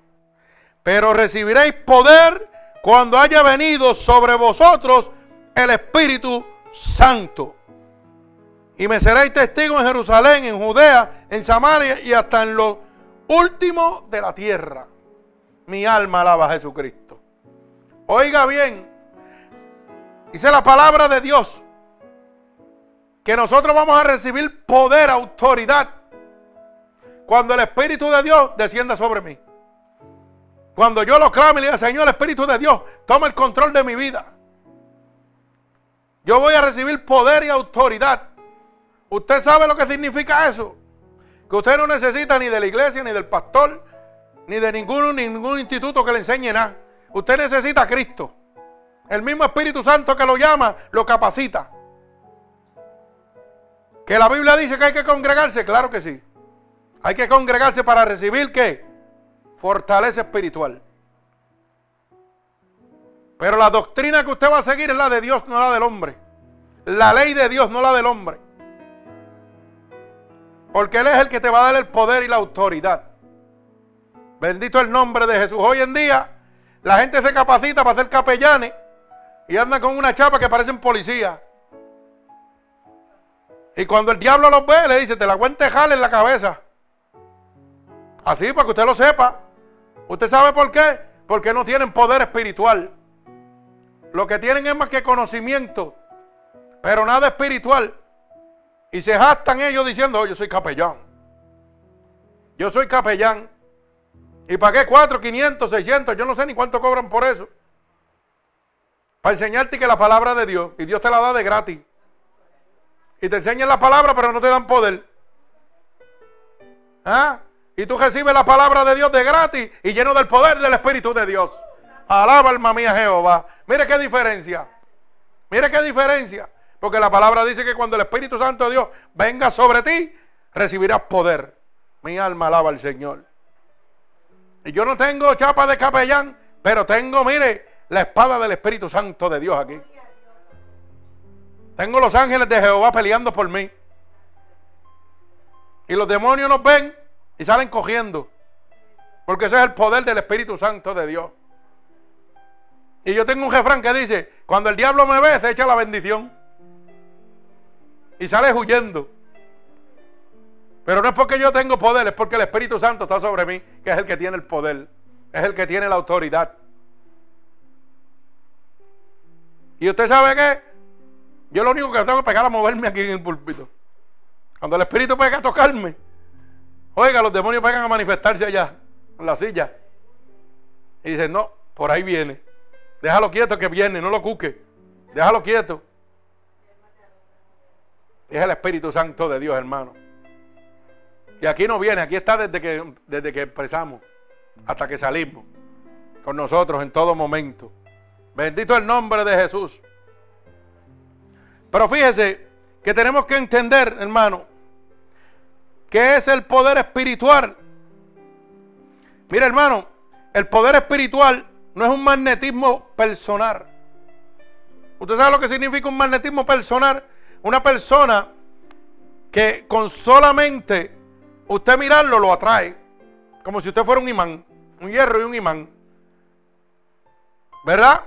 Pero recibiréis poder cuando haya venido sobre vosotros el Espíritu Santo. Y me seréis testigo en Jerusalén, en Judea, en Samaria y hasta en lo último de la tierra. Mi alma alaba a Jesucristo. Oiga bien, dice la palabra de Dios que nosotros vamos a recibir poder, autoridad cuando el Espíritu de Dios descienda sobre mí. Cuando yo lo clame y le diga, Señor, Espíritu de Dios, toma el control de mi vida. Yo voy a recibir poder y autoridad. ¿Usted sabe lo que significa eso? Que usted no necesita ni de la iglesia, ni del pastor, ni de ningún, ningún instituto que le enseñe nada. Usted necesita a Cristo. El mismo Espíritu Santo que lo llama, lo capacita. Que la Biblia dice que hay que congregarse, claro que sí. Hay que congregarse para recibir qué? Fortaleza espiritual. Pero la doctrina que usted va a seguir es la de Dios, no la del hombre. La ley de Dios, no la del hombre. Porque Él es el que te va a dar el poder y la autoridad. Bendito el nombre de Jesús. Hoy en día la gente se capacita para ser capellanes y anda con una chapa que parecen policías. Y cuando el diablo los ve, le dice, te la cuente en la cabeza. Así para que usted lo sepa. ¿Usted sabe por qué? Porque no tienen poder espiritual. Lo que tienen es más que conocimiento, pero nada espiritual. Y se jactan ellos diciendo, oh, yo soy capellán. Yo soy capellán. ¿Y para qué? 4, 500, 600, yo no sé ni cuánto cobran por eso. Para enseñarte que la palabra de Dios, y Dios te la da de gratis. Y te enseñan la palabra, pero no te dan poder. ¿Ah? Y tú recibes la palabra de Dios de gratis y lleno del poder del Espíritu de Dios. Alaba alma mía Jehová. Mire qué diferencia. Mire qué diferencia. Porque la palabra dice que cuando el Espíritu Santo de Dios venga sobre ti, recibirás poder. Mi alma alaba al Señor. Y yo no tengo chapa de capellán, pero tengo, mire, la espada del Espíritu Santo de Dios aquí. Tengo los ángeles de Jehová peleando por mí. Y los demonios nos ven y salen cogiendo. Porque ese es el poder del Espíritu Santo de Dios. Y yo tengo un jefrán que dice, cuando el diablo me ve, se echa la bendición. Y sale huyendo. Pero no es porque yo tengo poder, es porque el Espíritu Santo está sobre mí, que es el que tiene el poder, es el que tiene la autoridad. Y usted sabe que yo lo único que tengo que pegar a moverme aquí en el púlpito. Cuando el Espíritu pega a tocarme, oiga, los demonios pegan a manifestarse allá, en la silla. Y dicen, no, por ahí viene. Déjalo quieto que viene, no lo cuque. Déjalo quieto. Es el Espíritu Santo de Dios, hermano. Y aquí no viene, aquí está desde que, desde que empezamos hasta que salimos. Con nosotros en todo momento. Bendito el nombre de Jesús. Pero fíjese que tenemos que entender, hermano, que es el poder espiritual. Mira, hermano, el poder espiritual no es un magnetismo personal. ¿Usted sabe lo que significa un magnetismo personal? Una persona que con solamente usted mirarlo lo atrae. Como si usted fuera un imán. Un hierro y un imán. ¿Verdad?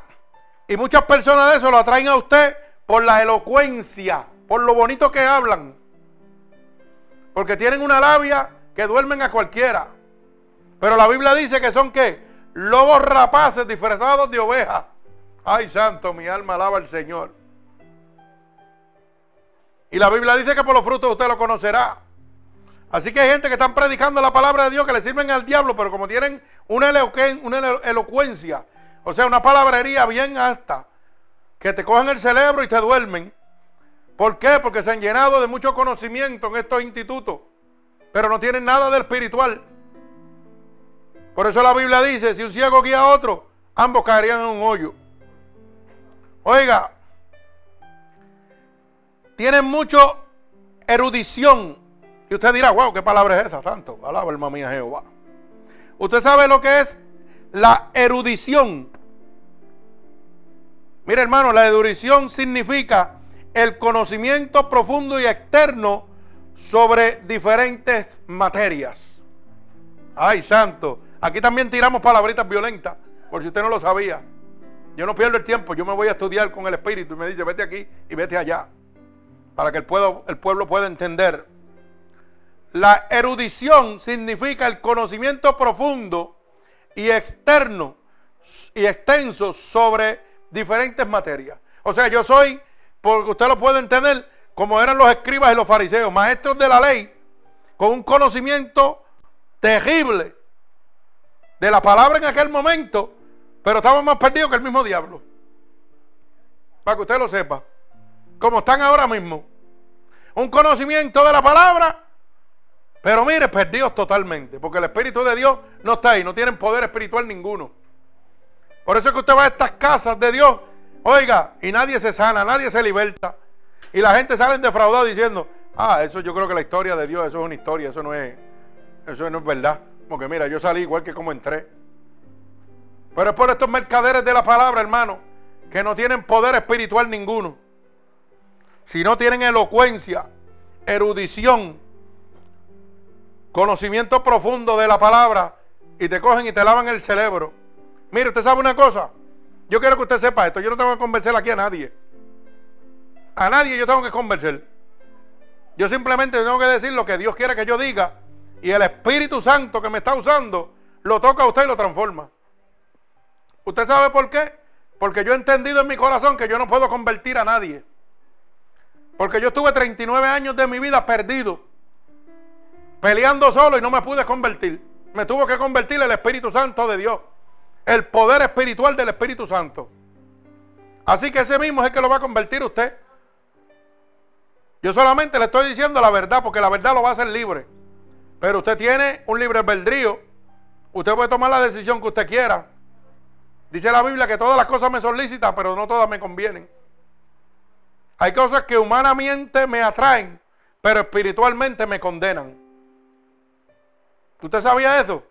Y muchas personas de eso lo atraen a usted por la elocuencia, por lo bonito que hablan. Porque tienen una labia que duermen a cualquiera. Pero la Biblia dice que son qué? Lobos rapaces disfrazados de ovejas. Ay, santo, mi alma alaba al Señor. Y la Biblia dice que por los frutos usted lo conocerá. Así que hay gente que están predicando la palabra de Dios que le sirven al diablo, pero como tienen una, elocuencia, o sea, una palabrería bien alta, que te cogen el cerebro y te duermen. ¿Por qué? Porque se han llenado de mucho conocimiento en estos institutos, pero no tienen nada de espiritual. Por eso la Biblia dice, si un ciego guía a otro, ambos caerían en un hoyo. Oiga, tienen mucho erudición. Y usted dirá, wow, ¿qué palabra es esa, santo? Alaba alma mía Jehová. Usted sabe lo que es la erudición. Mira, hermano, la erudición significa el conocimiento profundo y externo sobre diferentes materias. Ay, santo. Aquí también tiramos palabritas violentas, por si usted no lo sabía. Yo no pierdo el tiempo, yo me voy a estudiar con el Espíritu y me dice, vete aquí y vete allá para que el pueblo, el pueblo pueda entender. La erudición significa el conocimiento profundo y externo y extenso sobre diferentes materias. O sea, yo soy, porque usted lo puede entender, como eran los escribas y los fariseos, maestros de la ley, con un conocimiento terrible de la palabra en aquel momento, pero estaban más perdidos que el mismo diablo. Para que usted lo sepa como están ahora mismo. Un conocimiento de la palabra, pero mire, perdidos totalmente, porque el Espíritu de Dios no está ahí, no tienen poder espiritual ninguno. Por eso es que usted va a estas casas de Dios, oiga, y nadie se sana, nadie se liberta. Y la gente sale defraudada diciendo, ah, eso yo creo que la historia de Dios, eso es una historia, eso no es, eso no es verdad. Porque mira, yo salí igual que como entré. Pero es por estos mercaderes de la palabra, hermano, que no tienen poder espiritual ninguno si no tienen elocuencia, erudición, conocimiento profundo de la palabra, y te cogen y te lavan el cerebro. Mire, usted sabe una cosa. Yo quiero que usted sepa esto. Yo no tengo que convencer aquí a nadie. A nadie yo tengo que convencer. Yo simplemente tengo que decir lo que Dios quiere que yo diga. Y el Espíritu Santo que me está usando lo toca a usted y lo transforma. ¿Usted sabe por qué? Porque yo he entendido en mi corazón que yo no puedo convertir a nadie. Porque yo estuve 39 años de mi vida perdido, peleando solo y no me pude convertir. Me tuvo que convertir el Espíritu Santo de Dios, el poder espiritual del Espíritu Santo. Así que ese mismo es el que lo va a convertir usted. Yo solamente le estoy diciendo la verdad porque la verdad lo va a hacer libre. Pero usted tiene un libre albedrío. Usted puede tomar la decisión que usted quiera. Dice la Biblia que todas las cosas me son lícitas, pero no todas me convienen. Hay cosas que humanamente me atraen, pero espiritualmente me condenan. ¿Usted sabía eso?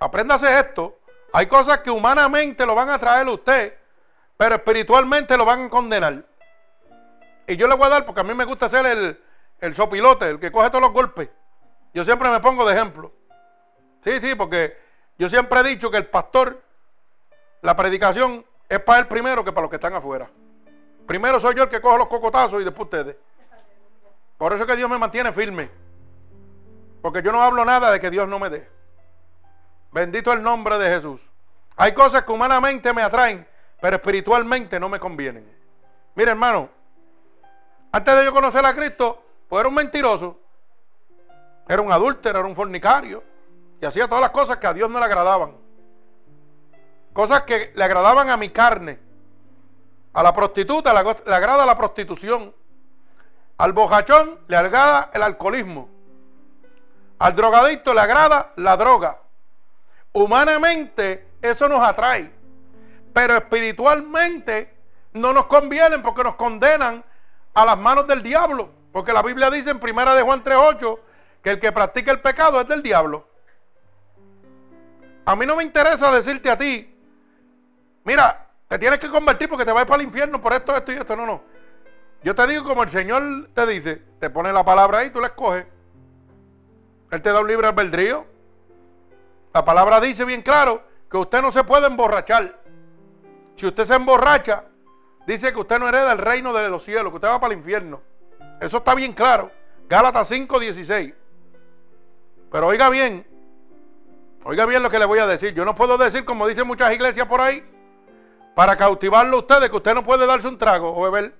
apréndase esto. Hay cosas que humanamente lo van a atraer a usted, pero espiritualmente lo van a condenar. Y yo le voy a dar, porque a mí me gusta ser el, el sopilote, el que coge todos los golpes. Yo siempre me pongo de ejemplo. Sí, sí, porque yo siempre he dicho que el pastor, la predicación es para él primero que para los que están afuera. Primero soy yo el que coge los cocotazos y después ustedes. Por eso es que Dios me mantiene firme. Porque yo no hablo nada de que Dios no me dé. Bendito el nombre de Jesús. Hay cosas que humanamente me atraen, pero espiritualmente no me convienen. Mire, hermano, antes de yo conocer a Cristo, pues era un mentiroso. Era un adúltero, era un fornicario. Y hacía todas las cosas que a Dios no le agradaban. Cosas que le agradaban a mi carne. A la prostituta le agrada la prostitución. Al bojachón le agrada el alcoholismo. Al drogadicto le agrada la droga. Humanamente eso nos atrae. Pero espiritualmente no nos convienen porque nos condenan a las manos del diablo. Porque la Biblia dice en primera de Juan 3.8 que el que practica el pecado es del diablo. A mí no me interesa decirte a ti, mira, te tienes que convertir porque te vas para el infierno por esto, esto y esto. No, no. Yo te digo como el Señor te dice, te pone la palabra ahí, tú la escoges. Él te da un libre albedrío. La palabra dice bien claro que usted no se puede emborrachar. Si usted se emborracha, dice que usted no hereda el reino de los cielos, que usted va para el infierno. Eso está bien claro. Gálatas 5:16. Pero oiga bien, oiga bien lo que le voy a decir. Yo no puedo decir, como dicen muchas iglesias por ahí, para cautivarlo a ustedes, que usted no puede darse un trago o beber.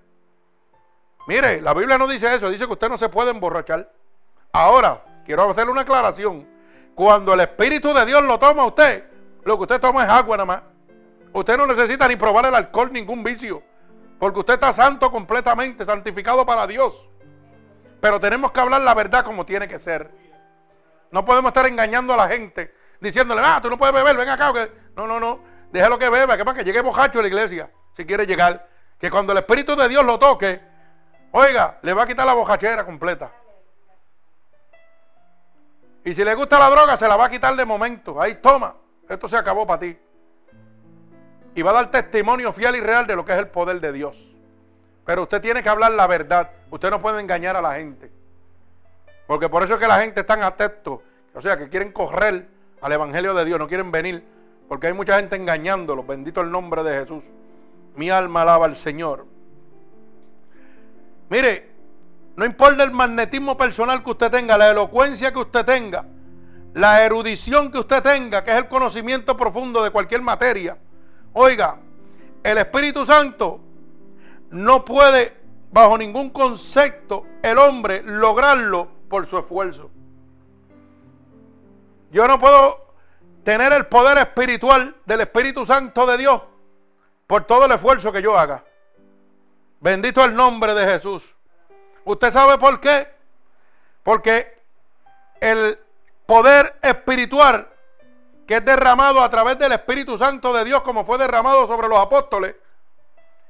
Mire, la Biblia no dice eso, dice que usted no se puede emborrachar. Ahora, quiero hacerle una aclaración. Cuando el Espíritu de Dios lo toma a usted, lo que usted toma es agua nada más. Usted no necesita ni probar el alcohol, ningún vicio. Porque usted está santo completamente, santificado para Dios. Pero tenemos que hablar la verdad como tiene que ser. No podemos estar engañando a la gente, diciéndole, ah, tú no puedes beber, ven acá. No, no, no. Déjalo que beba, que para que llegue bojacho a la iglesia, si quiere llegar. Que cuando el Espíritu de Dios lo toque, oiga, le va a quitar la bojachera completa. Y si le gusta la droga, se la va a quitar de momento. Ahí, toma, esto se acabó para ti. Y va a dar testimonio fiel y real de lo que es el poder de Dios. Pero usted tiene que hablar la verdad. Usted no puede engañar a la gente. Porque por eso es que la gente está atento. O sea, que quieren correr al Evangelio de Dios, no quieren venir. Porque hay mucha gente engañándolos. Bendito el nombre de Jesús. Mi alma alaba al Señor. Mire, no importa el magnetismo personal que usted tenga, la elocuencia que usted tenga, la erudición que usted tenga, que es el conocimiento profundo de cualquier materia. Oiga, el Espíritu Santo no puede, bajo ningún concepto, el hombre lograrlo por su esfuerzo. Yo no puedo tener el poder espiritual del Espíritu Santo de Dios por todo el esfuerzo que yo haga. Bendito el nombre de Jesús. ¿Usted sabe por qué? Porque el poder espiritual que es derramado a través del Espíritu Santo de Dios, como fue derramado sobre los apóstoles,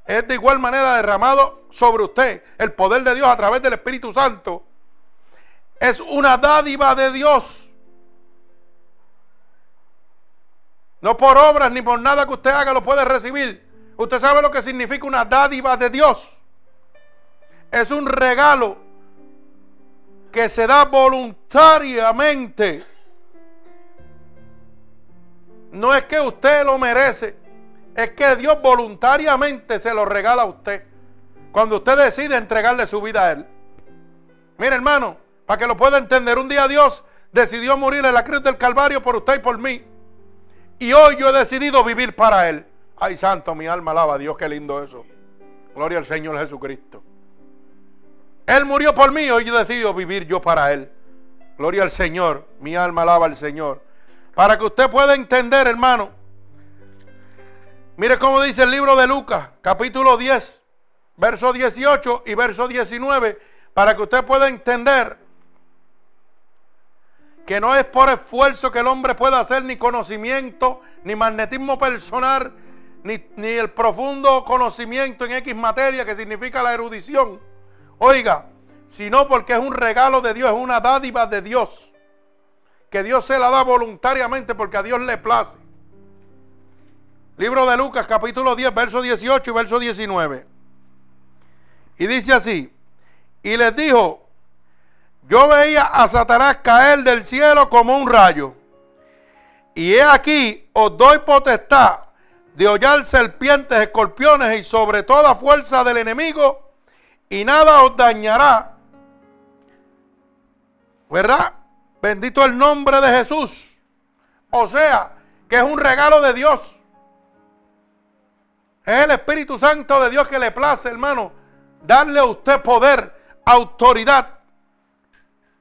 es de igual manera derramado sobre usted. El poder de Dios a través del Espíritu Santo es una dádiva de Dios. No por obras ni por nada que usted haga lo puede recibir. Usted sabe lo que significa una dádiva de Dios es un regalo que se da voluntariamente. No es que usted lo merece, es que Dios voluntariamente se lo regala a usted. Cuando usted decide entregarle su vida a Él. Mire hermano, para que lo pueda entender, un día Dios decidió morir en la cruz del Calvario por usted y por mí. Y hoy yo he decidido vivir para Él. Ay, santo, mi alma alaba a Dios, qué lindo eso. Gloria al Señor Jesucristo. Él murió por mí, hoy yo decido vivir yo para Él. Gloria al Señor, mi alma alaba al Señor. Para que usted pueda entender, hermano. Mire cómo dice el libro de Lucas, capítulo 10, verso 18 y verso 19, para que usted pueda entender que no es por esfuerzo que el hombre pueda hacer, ni conocimiento, ni magnetismo personal, ni, ni, el profundo conocimiento en X materia que significa la erudición. Oiga, sino porque es un regalo de Dios, es una dádiva de Dios, que Dios se la da voluntariamente porque a Dios le place. Libro de Lucas, capítulo 10, verso 18 y verso 19. Y dice así, y les dijo, yo veía a Satanás caer del cielo como un rayo. Y he aquí, os doy potestad de hollar serpientes, escorpiones y sobre toda fuerza del enemigo, y nada os dañará. ¿Verdad? Bendito el nombre de Jesús. O sea, que es un regalo de Dios. Es el Espíritu Santo de Dios que le place, hermano, darle a usted poder, autoridad,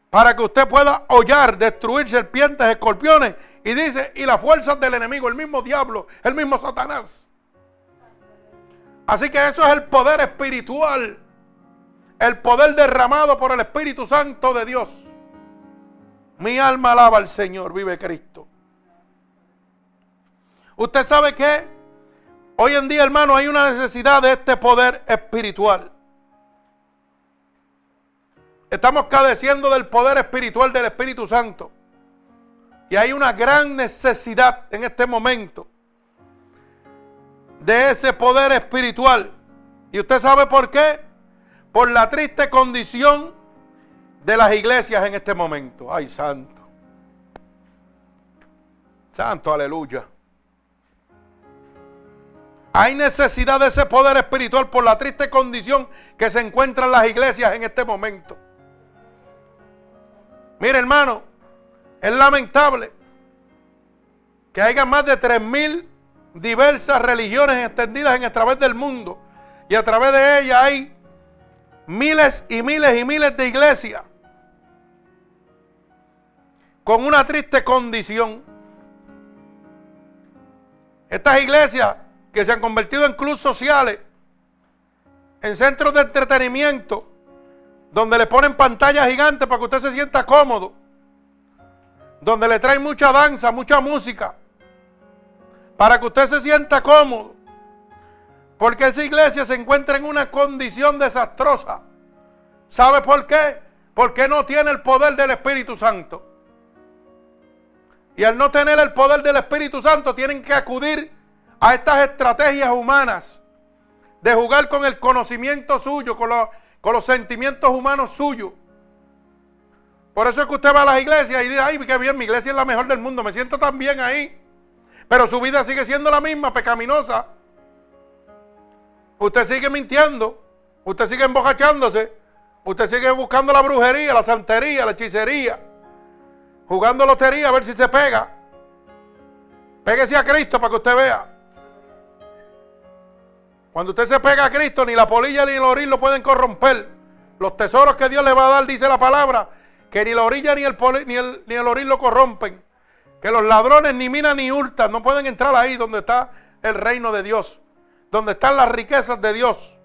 para que usted pueda hollar, destruir serpientes, escorpiones. Y dice, y las fuerzas del enemigo, el mismo diablo, el mismo Satanás. Así que eso es el poder espiritual. El poder derramado por el Espíritu Santo de Dios. Mi alma alaba al Señor, vive Cristo. Usted sabe que hoy en día, hermano, hay una necesidad de este poder espiritual. Estamos cadeciendo del poder espiritual del Espíritu Santo. Y hay una gran necesidad en este momento de ese poder espiritual. ¿Y usted sabe por qué? Por la triste condición de las iglesias en este momento. Ay, santo. Santo, aleluya. Hay necesidad de ese poder espiritual por la triste condición que se encuentran las iglesias en este momento. Mire, hermano, es lamentable que haya más de 3.000 diversas religiones extendidas en a través del mundo. Y a través de ellas hay miles y miles y miles de iglesias con una triste condición. Estas iglesias que se han convertido en clubes sociales, en centros de entretenimiento, donde le ponen pantalla gigante para que usted se sienta cómodo, donde le traen mucha danza, mucha música, para que usted se sienta cómodo, porque esa iglesia se encuentra en una condición desastrosa. ¿Sabe por qué? Porque no tiene el poder del Espíritu Santo. Y al no tener el poder del Espíritu Santo, tienen que acudir a estas estrategias humanas de jugar con el conocimiento suyo, con los sentimientos humanos suyos. Por eso es que usted va a las iglesias y dice, ay, qué bien, mi iglesia es la mejor del mundo, me siento tan bien ahí. Pero su vida sigue siendo la misma, pecaminosa. Usted sigue mintiendo, usted sigue embojachándose, usted sigue buscando la brujería, la santería, la hechicería, jugando lotería a ver si se pega. Péguese a Cristo para que usted vea. Cuando usted se pega a Cristo, ni la polilla ni el oril lo pueden corromper. Los tesoros que Dios le va a dar, dice la palabra, que ni la orilla ni el, ni el, ni el lo corrompen. Que los ladrones ni minan ni hurtan, no pueden entrar ahí donde está el reino de Dios, donde están las riquezas de Dios.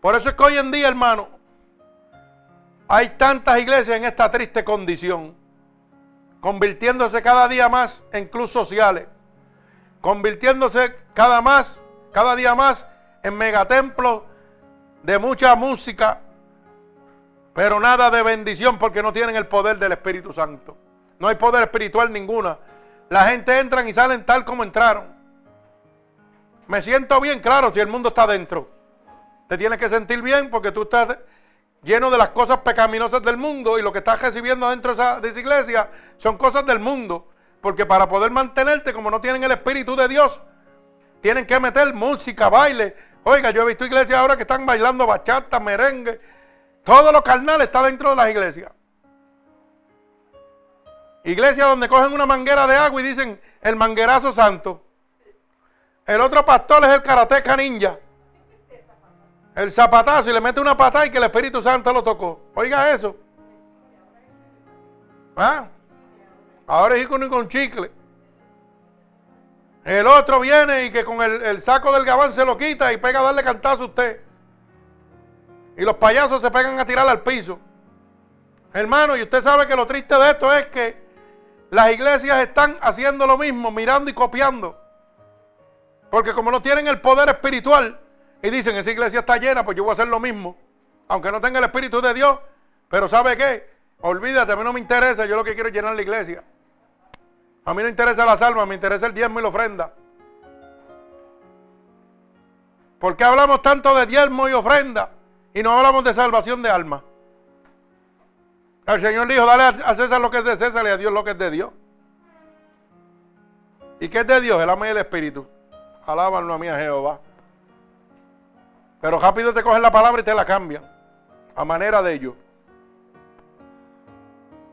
Por eso es que hoy en día, hermano, hay tantas iglesias en esta triste condición, convirtiéndose cada día más en clubes sociales convirtiéndose cada más, cada día más en megatemplos de mucha música, pero nada de bendición porque no tienen el poder del Espíritu Santo. No hay poder espiritual ninguna. La gente entra y salen tal como entraron. Me siento bien, claro, si el mundo está dentro. Te tienes que sentir bien porque tú estás lleno de las cosas pecaminosas del mundo y lo que estás recibiendo dentro de esa, de esa iglesia son cosas del mundo. Porque para poder mantenerte, como no tienen el Espíritu de Dios, tienen que meter música, baile. Oiga, yo he visto iglesias ahora que están bailando bachata, merengue. Todo lo carnal está dentro de las iglesias. Iglesias donde cogen una manguera de agua y dicen el manguerazo santo. El otro pastor es el karateca ninja. El zapatazo y le mete una patada y que el Espíritu Santo lo tocó. Oiga eso. ¿Ah? Ahora es con, con chicle. El otro viene y que con el, saco del gabán se lo quita y pega a darle cantazo a usted. Y los payasos se pegan a tirar al piso. Hermano, y usted sabe que lo triste de esto es que las iglesias están haciendo lo mismo, mirando y copiando. Porque como no tienen el poder espiritual y dicen, esa iglesia está llena, pues yo voy a hacer lo mismo. Aunque no tenga el Espíritu de Dios. Pero ¿sabe qué? Olvídate, a mí no me interesa, yo lo que quiero es llenar la iglesia. A mí no interesa las almas, me interesa el diezmo y la ofrenda. ¿Por qué hablamos tanto de diezmo y ofrenda y no hablamos de salvación de almas? El Señor dijo, dale a César lo que es de César y a Dios lo que es de Dios. ¿Y qué es de Dios? El alma y el espíritu. Alábanlo a mí a Jehová. Pero rápido te cogen la palabra y te la cambian. A manera de ellos.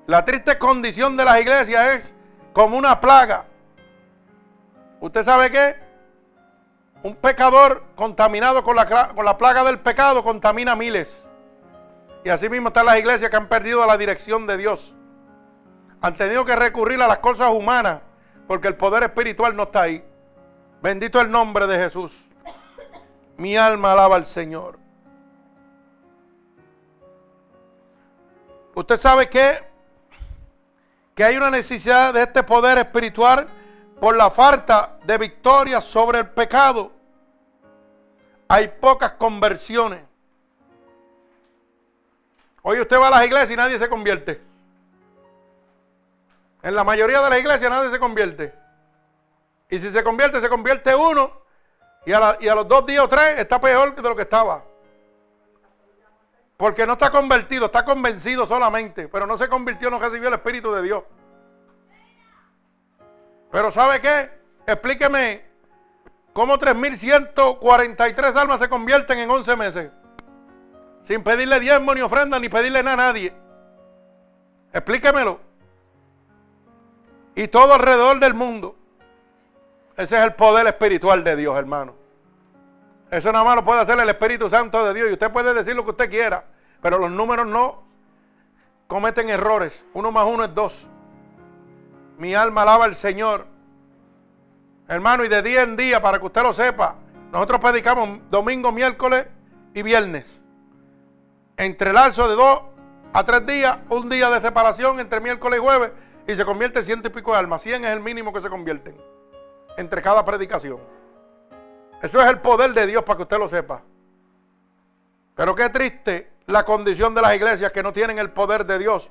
La triste condición de las iglesias es como una plaga. ¿Usted sabe qué? Un pecador contaminado con la, con la plaga del pecado contamina miles. Y así mismo están las iglesias que han perdido la dirección de Dios. Han tenido que recurrir a las cosas humanas porque el poder espiritual no está ahí. Bendito el nombre de Jesús. Mi alma alaba al Señor. Usted sabe que que hay una necesidad de este poder espiritual por la falta de victoria sobre el pecado. Hay pocas conversiones. Hoy usted va a las iglesias y nadie se convierte. En la mayoría de las iglesias nadie se convierte. Y si se convierte, se convierte uno. Y a, y a los dos días o tres está peor de lo que estaba. Porque no está convertido, está convencido solamente, pero no se convirtió, no recibió el Espíritu de Dios. Pero ¿sabe qué? Explíqueme cómo 3.143 almas se convierten en 11 meses. Sin pedirle diezmo ni ofrenda ni pedirle nada a nadie. Explíquemelo. Y todo alrededor del mundo. Ese es el poder espiritual de Dios, hermano. Eso nada más lo puede hacer el Espíritu Santo de Dios. Y usted puede decir lo que usted quiera, pero los números no cometen errores. Uno más uno es dos. Mi alma alaba al Señor. Hermano, y de día en día, para que usted lo sepa, nosotros predicamos domingo, miércoles y viernes. Entre el alzo de dos a tres días, un día de separación entre miércoles y jueves, y se convierte en ciento y pico de almas. Cien es el mínimo que se convierten entre cada predicación. Eso es el poder de Dios para que usted lo sepa. Pero qué triste la condición de las iglesias que no tienen el poder de Dios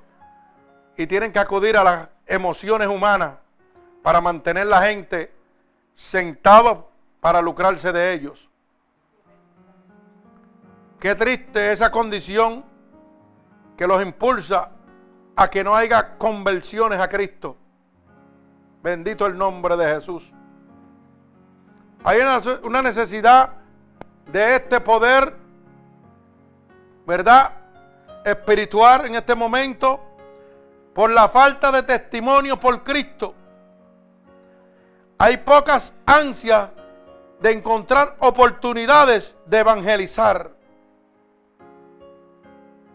y tienen que acudir a las emociones humanas para mantener la gente sentada para lucrarse de ellos. Qué triste esa condición que los impulsa a que no haya conversiones a Cristo. Bendito el nombre de Jesús. Hay una, necesidad de este poder, ¿verdad? Espiritual en este momento por la falta de testimonio por Cristo. Hay pocas ansias de encontrar oportunidades de evangelizar.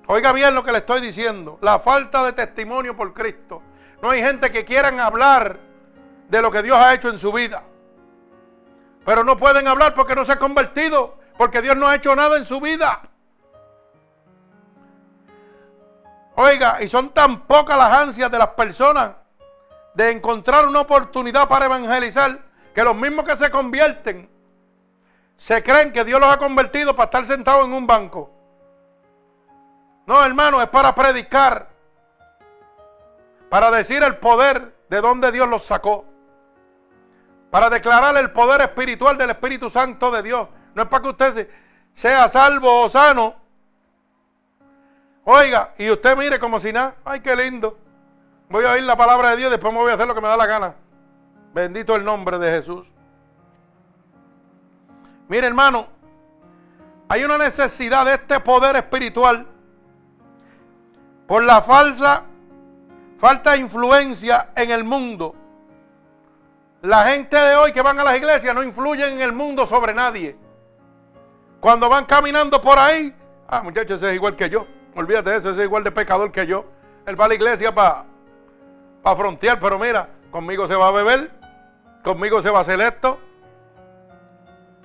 Oiga bien lo que le estoy diciendo. La falta de testimonio por Cristo. No hay gente que quieran hablar de lo que Dios ha hecho en su vida. Pero no pueden hablar porque no se ha convertido, porque Dios no ha hecho nada en su vida. Oiga, y son tan pocas las ansias de las personas de encontrar una oportunidad para evangelizar, que los mismos que se convierten se creen que Dios los ha convertido para estar sentados en un banco. No, hermano, es para predicar, para decir el poder de donde Dios los sacó para declarar el poder espiritual del Espíritu Santo de Dios. No es para que usted sea salvo o sano. Oiga, y usted mire como si nada. Ay, qué lindo. Voy a oír la palabra de Dios, después me voy a hacer lo que me da la gana. Bendito el nombre de Jesús. Mire, hermano, hay una necesidad de este poder espiritual por la falsa falta de influencia en el mundo. La gente de hoy que van a las iglesias no influyen en el mundo sobre nadie. Cuando van caminando por ahí, ah, muchachos, ese es igual que yo. Olvídate de eso, ese es igual de pecador que yo. Él va a la iglesia para frontear, pero mira, conmigo se va a beber, conmigo se va a hacer esto.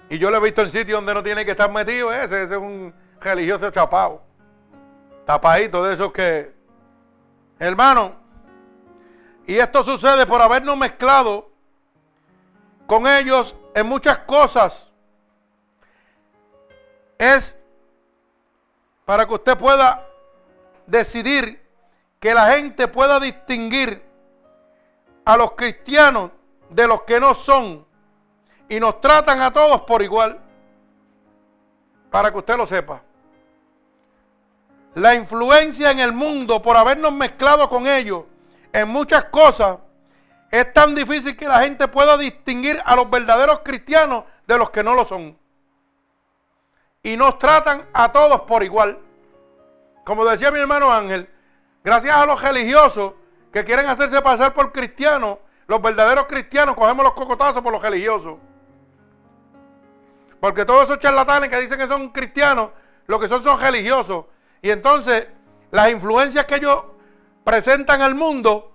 Y yo lo he visto en sitios donde no tiene que estar metido ese, ese es un religioso chapado. Tapadito de esos que... Hermano, y esto sucede por habernos mezclado con ellos en muchas cosas. Es para que usted pueda decidir que la gente pueda distinguir a los cristianos de los que no son y nos tratan a todos por igual. Para que usted lo sepa. La influencia en el mundo por habernos mezclado con ellos en muchas cosas es tan difícil que la gente pueda distinguir a los verdaderos cristianos de los que no lo son. Y nos tratan a todos por igual. Como decía mi hermano Ángel, gracias a los religiosos que quieren hacerse pasar por cristianos, los verdaderos cristianos cogemos los cocotazos por los religiosos. Porque todos esos charlatanes que dicen que son cristianos, lo que son son religiosos. Y entonces las influencias que ellos presentan al mundo,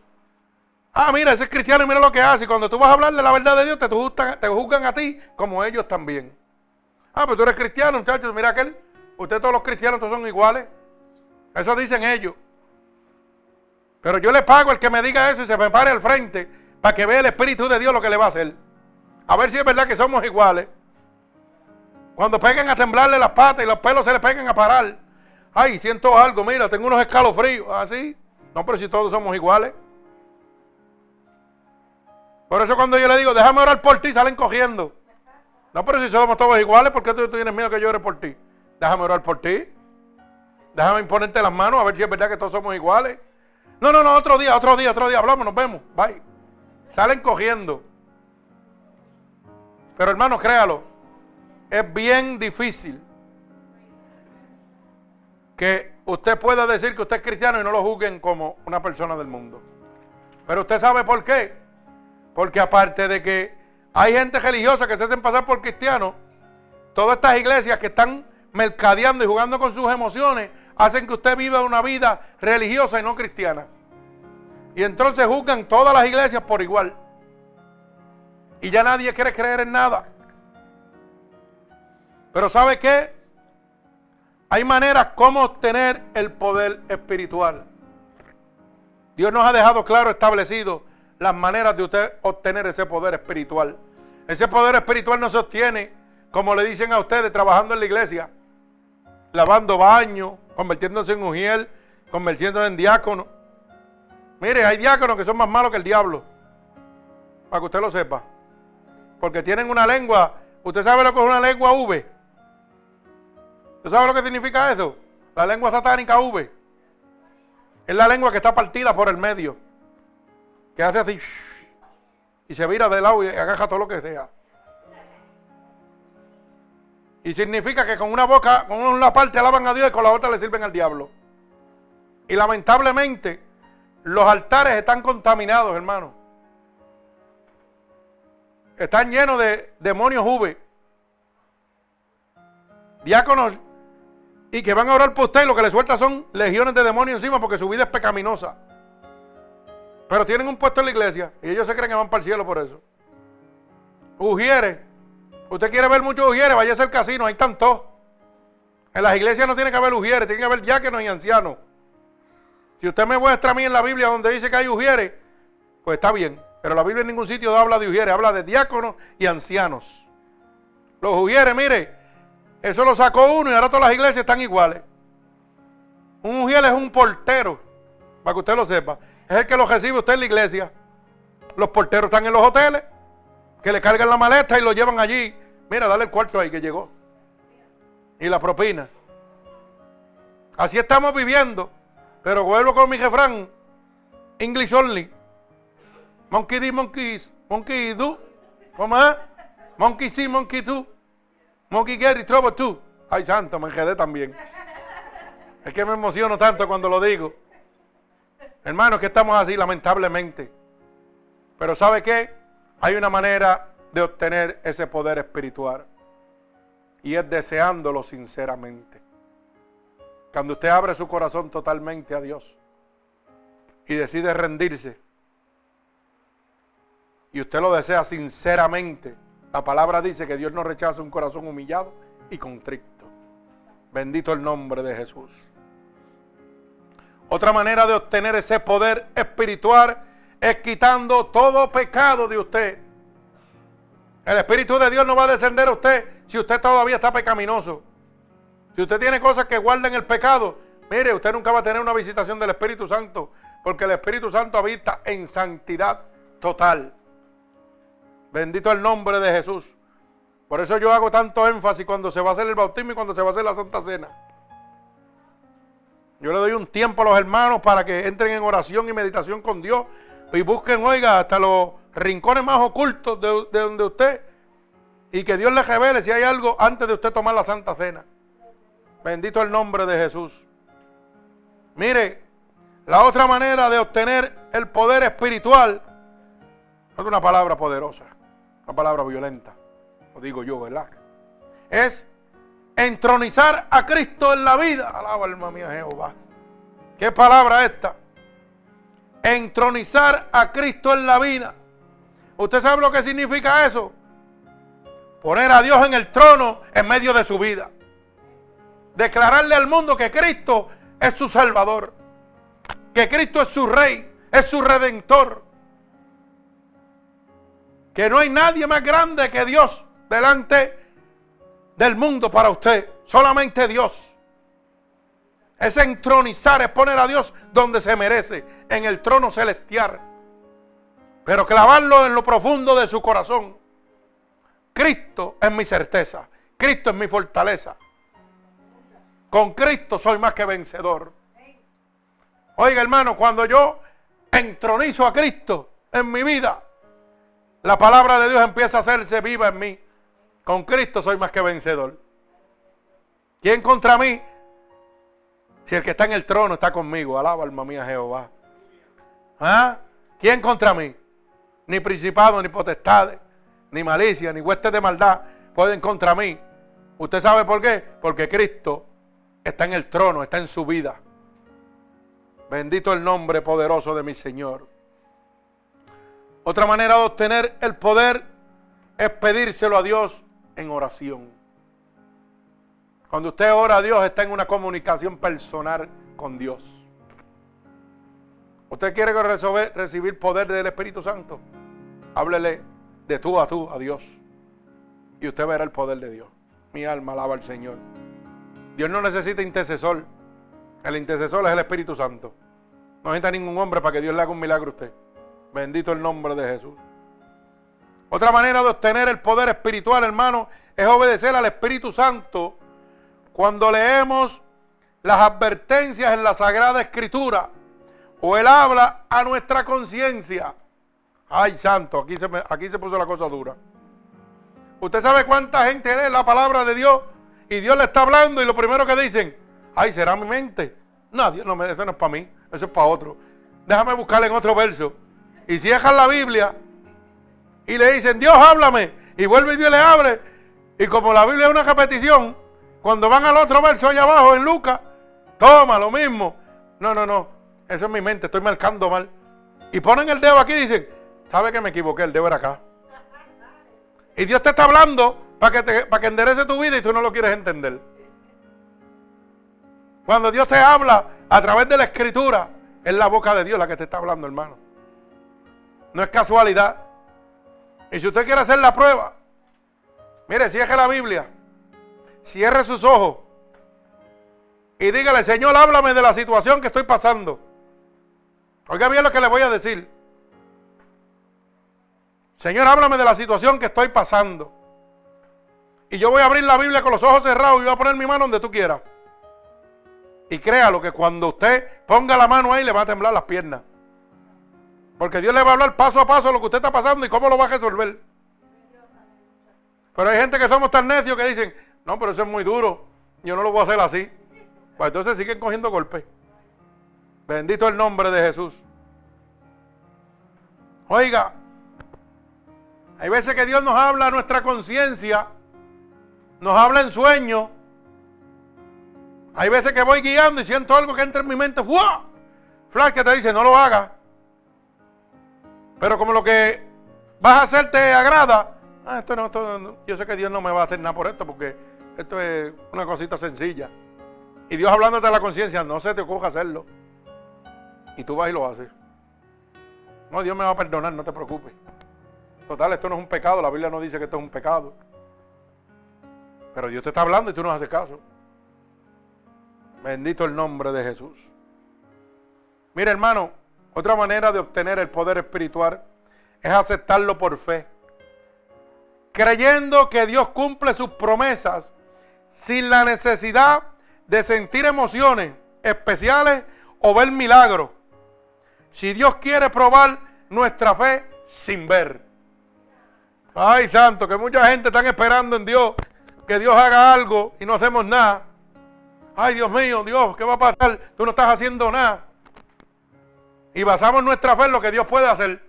ah, mira, ese es cristiano y mira lo que hace. Y cuando tú vas a hablar de la verdad de Dios, te juzgan, te juzgan a ti como ellos también. Ah, pero tú eres cristiano, muchachos, mira aquel. Ustedes todos los cristianos todos son iguales. Eso dicen ellos. Pero yo le pago el que me diga eso y se me pare al frente para que vea el Espíritu de Dios lo que le va a hacer. A ver si es verdad que somos iguales. Cuando peguen a temblarle las patas y los pelos se le peguen a parar. Ay, siento algo, mira, tengo unos escalofríos. Así. ¿Ah, no, pero si todos somos iguales. Por eso cuando yo le digo, déjame orar por ti, salen cogiendo. No, pero si somos todos iguales, ¿por qué tú, tienes miedo que yo ore por ti? Déjame orar por ti. Déjame imponerte las manos a ver si es verdad que todos somos iguales. No, no, no, otro día, otro día, otro día, hablamos, nos vemos. Bye. Salen cogiendo. Pero hermano, créalo, es bien difícil que usted pueda decir que usted es cristiano y no lo juzguen como una persona del mundo. Pero usted sabe por qué. Porque aparte de que hay gente religiosa que se hacen pasar por cristianos, todas estas iglesias que están mercadeando y jugando con sus emociones hacen que usted viva una vida religiosa y no cristiana. Y entonces juzgan todas las iglesias por igual. Y ya nadie quiere creer en nada. Pero ¿sabe qué? Hay maneras como obtener el poder espiritual. Dios nos ha dejado claro establecido las maneras de usted obtener ese poder espiritual. Ese poder espiritual no se obtiene, como le dicen a ustedes, trabajando en la iglesia, lavando baños, convirtiéndose en ujiel, convirtiéndose en diácono. Mire, hay diáconos que son más malos que el diablo, para que usted lo sepa. Porque tienen una lengua, usted sabe lo que es una lengua V. ¿Usted sabe lo que significa eso? La lengua satánica V. Es la lengua que está partida por el medio. Que hace así. Y se vira de lado y agaja todo lo que sea. Y significa que con una boca, con una parte alaban a Dios y con la otra le sirven al diablo. Y lamentablemente, los altares están contaminados, hermano. Están llenos de demonios V. Diáconos y que van a orar por usted y lo que le suelta son legiones de demonios encima porque su vida es pecaminosa. Pero tienen un puesto en la iglesia y ellos se creen que van para el cielo por eso. Ujieres. Usted quiere ver muchos ujieres, vaya al casino, hay tantos. En las iglesias no tiene que haber ujieres, tiene que haber diáconos y ancianos. Si usted me muestra a mí en la Biblia donde dice que hay ujieres, pues está bien. Pero la Biblia en ningún sitio habla de ujieres, habla de diáconos y ancianos. Los ujieres, mire, eso lo sacó uno y ahora todas las iglesias están iguales. Un ujiel es un portero, para que usted lo sepa. Es el que lo recibe usted en la iglesia. Los porteros están en los hoteles, que le cargan la maleta y lo llevan allí. Mira, dale el cuarto ahí que llegó. Y la propina. Así estamos viviendo. Pero vuelvo con mi refrán. English only. Monkey D, monkeys. Monkey do. ¿Cómo es? Monkey see, monkey do. Monkey get trouble too. Ay, santo, me enredé también. Es que me emociono tanto cuando lo digo. Hermanos, que estamos así, lamentablemente. Pero ¿sabe qué? Hay una manera de obtener ese poder espiritual. Y es deseándolo sinceramente. Cuando usted abre su corazón totalmente a Dios y decide rendirse y usted lo desea sinceramente, la palabra dice que Dios no rechaza un corazón humillado y contrito. Bendito el nombre de Jesús. Otra manera de obtener ese poder espiritual es quitando todo pecado de usted. El Espíritu de Dios no va a descender a usted si usted todavía está pecaminoso. Si usted tiene cosas que guarden el pecado, mire, usted nunca va a tener una visitación del Espíritu Santo, porque el Espíritu Santo habita en santidad total. Bendito el nombre de Jesús. Por eso yo hago tanto énfasis cuando se va a hacer el bautismo y cuando se va a hacer la Santa Cena. Yo le doy un tiempo a los hermanos para que entren en oración y meditación con Dios y busquen, oiga, hasta los rincones más ocultos de, de donde usted y que Dios les revele si hay algo antes de usted tomar la Santa Cena. Bendito el nombre de Jesús. Mire, la otra manera de obtener el poder espiritual es una palabra poderosa, una palabra violenta, lo digo yo, ¿verdad? Es entronizar a Cristo en la vida. Alaba alma mía Jehová. ¿Qué palabra esta? Entronizar a Cristo en la vida. ¿Usted sabe lo que significa eso? Poner a Dios en el trono en medio de su vida. Declararle al mundo que Cristo es su Salvador. Que Cristo es su Rey, es su Redentor. Que no hay nadie más grande que Dios delante del mundo para usted. Solamente Dios. Es entronizar, es poner a Dios donde se merece, en el trono celestial. Pero clavarlo en lo profundo de su corazón. Cristo es mi certeza. Cristo es mi fortaleza. Con Cristo soy más que vencedor. Oiga, hermano, cuando yo entronizo a Cristo en mi vida, la palabra de Dios empieza a hacerse viva en mí. Con Cristo soy más que vencedor. ¿Quién contra mí? Si el que está en el trono está conmigo, alaba alma mía Jehová. ¿Ah? ¿Quién contra mí? Ni principado, ni potestades, ni malicia, ni huestes de maldad pueden contra mí. ¿Usted sabe por qué? Porque Cristo está en el trono, está en su vida. Bendito el nombre poderoso de mi Señor. Otra manera de obtener el poder es pedírselo a Dios en oración. Cuando usted ora a Dios está en una comunicación personal con Dios. ¿Usted quiere recibir poder del Espíritu Santo? Háblele de tú a tú a Dios. Y usted verá el poder de Dios. Mi alma alaba al Señor. Dios no necesita intercesor. El intercesor es el Espíritu Santo. No necesita ningún hombre para que Dios le haga un milagro a usted. Bendito el nombre de Jesús. Otra manera de obtener el poder espiritual, hermano, es obedecer al Espíritu Santo cuando leemos las advertencias en la Sagrada Escritura o Él habla a nuestra conciencia. Ay, santo, aquí se, aquí se puso la cosa dura. Usted sabe cuánta gente lee la palabra de Dios y Dios le está hablando y lo primero que dicen, ay, será mi mente. No, Dios no eso no es para mí, eso es para otro. Déjame buscarle en otro verso. Y cierran la Biblia y le dicen, Dios háblame. Y vuelve y Dios le abre. Y como la Biblia es una repetición, cuando van al otro verso allá abajo en Lucas, toma lo mismo. No, no, no. Eso es mi mente, estoy marcando mal. Y ponen el dedo aquí y dicen, ¿sabe que me equivoqué? El dedo era acá. Y Dios te está hablando para que, te, para que enderece tu vida y tú no lo quieres entender. Cuando Dios te habla a través de la escritura, es la boca de Dios la que te está hablando, hermano. No es casualidad. Y si usted quiere hacer la prueba, mire, cierre la Biblia, cierre sus ojos y dígale, Señor, háblame de la situación que estoy pasando. Oiga bien lo que le voy a decir. Señor, háblame de la situación que estoy pasando. Y yo voy a abrir la Biblia con los ojos cerrados y voy a poner mi mano donde tú quieras. Y créalo que cuando usted ponga la mano ahí le va a temblar las piernas. Porque Dios le va a hablar paso a paso lo que usted está pasando y cómo lo va a resolver. Pero hay gente que somos tan necios que dicen, no, pero eso es muy duro. Yo no lo voy a hacer así. Pues entonces siguen cogiendo golpes. Bendito el nombre de Jesús. Oiga, hay veces que Dios nos habla a nuestra conciencia nos habla en sueño. Hay veces que voy guiando y siento algo que entra en mi mente. Flash que te dice, no lo hagas. Pero como lo que vas a hacerte agrada. Ah, esto no, esto yo sé que Dios no me va a hacer nada por esto porque esto es una cosita sencilla. Y Dios hablándote de la conciencia, no se te ocurra hacerlo. Y tú vas y lo haces. No, Dios me va a perdonar, no te preocupes. Total, esto no es un pecado, la Biblia no dice que esto es un pecado. Pero Dios te está hablando y tú no haces caso. Bendito el nombre de Jesús. Mira, hermano, otra manera de obtener el poder espiritual es aceptarlo por fe. Creyendo que Dios cumple sus promesas sin la necesidad de sentir emociones especiales o ver milagros. Si Dios quiere probar nuestra fe sin ver. Ay, santo, que mucha gente está esperando en Dios que Dios haga algo y no hacemos nada. Ay, Dios mío, Dios, ¿qué va a pasar? Tú no estás haciendo nada. Y basamos nuestra fe en lo que Dios puede hacer.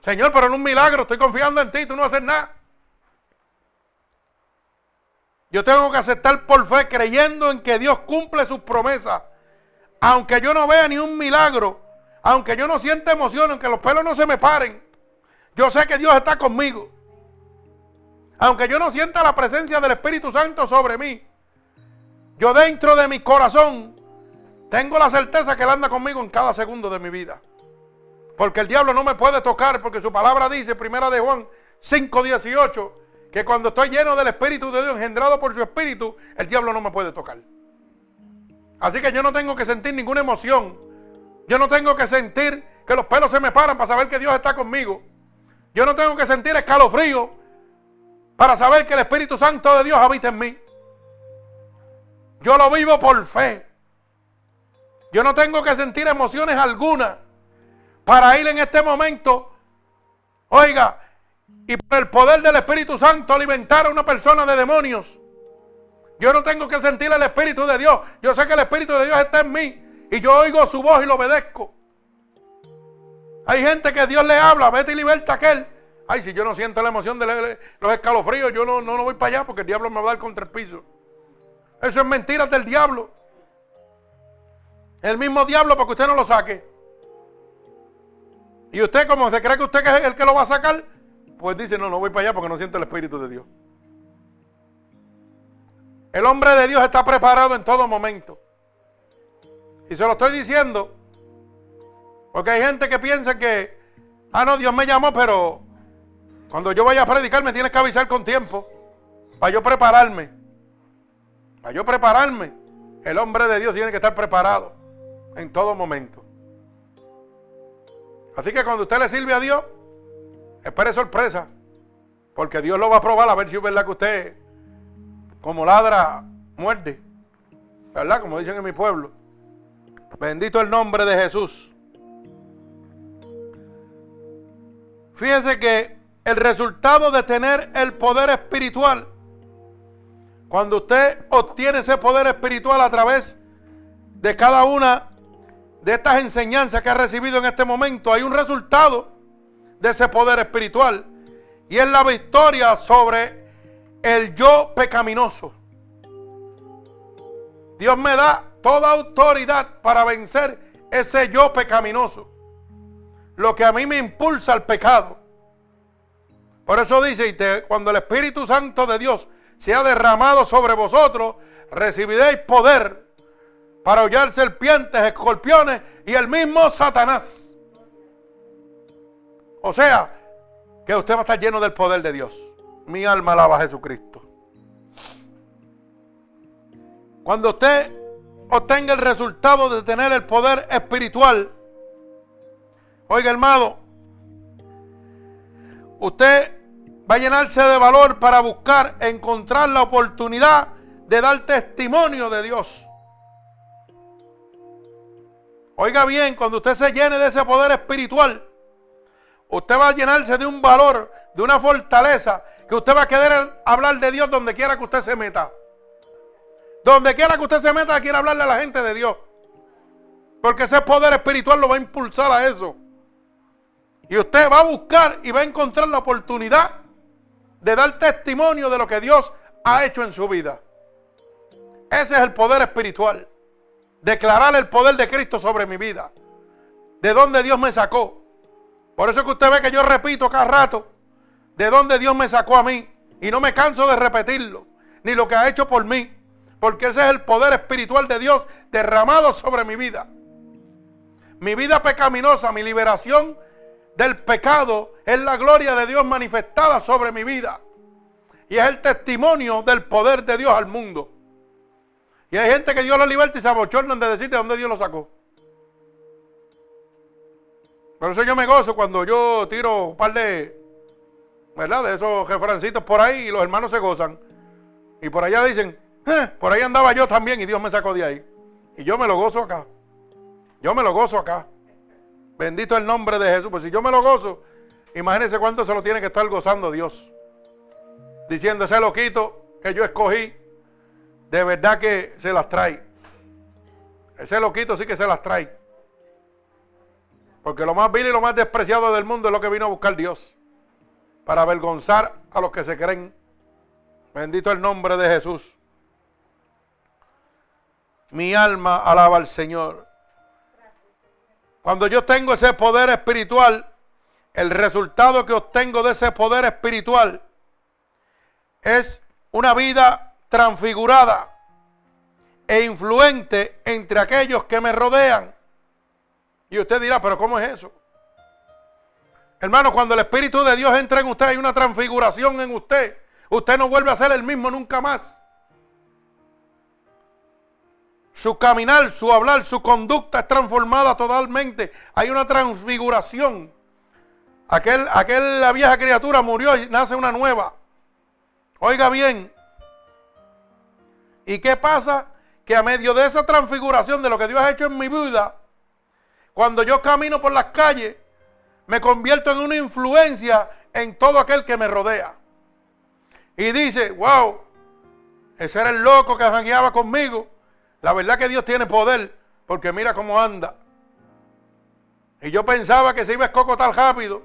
Señor, pero en un milagro, estoy confiando en ti, tú no haces nada. Yo tengo que aceptar por fe creyendo en que Dios cumple sus promesas. Aunque yo no vea ni un milagro, aunque yo no sienta emoción, aunque los pelos no se me paren, yo sé que Dios está conmigo. Aunque yo no sienta la presencia del Espíritu Santo sobre mí, yo dentro de mi corazón tengo la certeza que Él anda conmigo en cada segundo de mi vida. Porque el diablo no me puede tocar, porque su palabra dice, primera de Juan 5:18, que cuando estoy lleno del Espíritu de Dios, engendrado por su Espíritu, el diablo no me puede tocar. Así que yo no tengo que sentir ninguna emoción. Yo no tengo que sentir que los pelos se me paran para saber que Dios está conmigo. Yo no tengo que sentir escalofrío para saber que el Espíritu Santo de Dios habita en mí. Yo lo vivo por fe. Yo no tengo que sentir emociones algunas para ir en este momento, oiga, y por el poder del Espíritu Santo alimentar a una persona de demonios. Yo no tengo que sentir el Espíritu de Dios. Yo sé que el Espíritu de Dios está en mí y yo oigo su voz y lo obedezco. Hay gente que Dios le habla, vete y liberta a aquel. Ay, si yo no siento la emoción de los escalofríos, yo no, no, no voy para allá porque el diablo me va a dar contra el piso. Eso es mentira del diablo. El mismo diablo para que usted no lo saque. Y usted, como se cree que usted es el que lo va a sacar, pues dice, no, no voy para allá porque no siento el Espíritu de Dios. El hombre de Dios está preparado en todo momento. Y se lo estoy diciendo porque hay gente que piensa que, ah, no, Dios me llamó, pero cuando yo vaya a predicar me tienes que avisar con tiempo para yo prepararme. Para yo prepararme. El hombre de Dios tiene que estar preparado en todo momento. Así que cuando usted le sirve a Dios, espere sorpresa. Porque Dios lo va a probar a ver si es verdad que usted, como ladra, muerde. ¿Verdad? Como dicen en mi pueblo. Bendito el nombre de Jesús. Fíjese que el resultado de tener el poder espiritual, cuando usted obtiene ese poder espiritual a través de cada una de estas enseñanzas que ha recibido en este momento, hay un resultado de ese poder espiritual y es la victoria sobre el yo pecaminoso. Dios me da toda autoridad para vencer ese yo pecaminoso lo que a mí me impulsa al pecado. Por eso dice, cuando el Espíritu Santo de Dios sea derramado sobre vosotros, recibiréis poder para hollar serpientes, escorpiones y el mismo Satanás. O sea, que usted va a estar lleno del poder de Dios. Mi alma alaba a Jesucristo. Cuando usted obtenga el resultado de tener el poder espiritual, Oiga, hermano, usted va a llenarse de valor para buscar, encontrar la oportunidad de dar testimonio de Dios. Oiga bien, cuando usted se llene de ese poder espiritual, usted va a llenarse de un valor, de una fortaleza, que usted va a querer hablar de Dios donde quiera que usted se meta. Donde quiera que usted se meta, quiere hablarle a la gente de Dios. Porque ese poder espiritual lo va a impulsar a eso. Y usted va a buscar y va a encontrar la oportunidad de dar testimonio de lo que Dios ha hecho en su vida. Ese es el poder espiritual. Declarar el poder de Cristo sobre mi vida. De dónde Dios me sacó. Por eso es que usted ve que yo repito cada rato. de dónde Dios me sacó a mí. Y no me canso de repetirlo, ni lo que ha hecho por mí. Porque ese es el poder espiritual de Dios derramado sobre mi vida. Mi vida pecaminosa, mi liberación del pecado es la gloria de Dios manifestada sobre mi vida. Y es el testimonio del poder de Dios al mundo. Y hay gente que Dios lo liberta y se abochornan de decirte de dónde Dios lo sacó. Por eso yo me gozo cuando yo tiro un par de, ¿verdad? De esos jefrancitos por ahí y los hermanos se gozan. Y por allá dicen, eh, por ahí andaba yo también y Dios me sacó de ahí. Y yo me lo gozo acá. Yo me lo gozo acá. Bendito el nombre de Jesús. Pues si yo me lo gozo, imagínense cuánto se lo tiene que estar gozando Dios. Diciendo ese loquito que yo escogí, de verdad que se las trae. Ese loquito sí que se las trae. Porque lo más vil y lo más despreciado del mundo es lo que vino a buscar Dios. Para avergonzar a los que se creen. Bendito el nombre de Jesús. Mi alma alaba al Señor. Cuando yo tengo ese poder espiritual, el resultado que obtengo de ese poder espiritual es una vida transfigurada e influente entre aquellos que me rodean. Y usted dirá, pero ¿cómo es eso? Hermano, cuando el Espíritu de Dios entra en usted, hay una transfiguración en usted. Usted no vuelve a ser el mismo nunca más. Su caminar, su hablar, su conducta es transformada totalmente. Hay una transfiguración. Aquel, aquella vieja criatura murió y nace una nueva. Oiga bien. ¿Y qué pasa? Que a medio de esa transfiguración de lo que Dios ha hecho en mi vida, cuando yo camino por las calles, me convierto en una influencia en todo aquel que me rodea. Y dice, wow, ese era el loco que jangueaba conmigo. La verdad que Dios tiene poder, porque mira cómo anda. Y yo pensaba que se iba a escocotar rápido,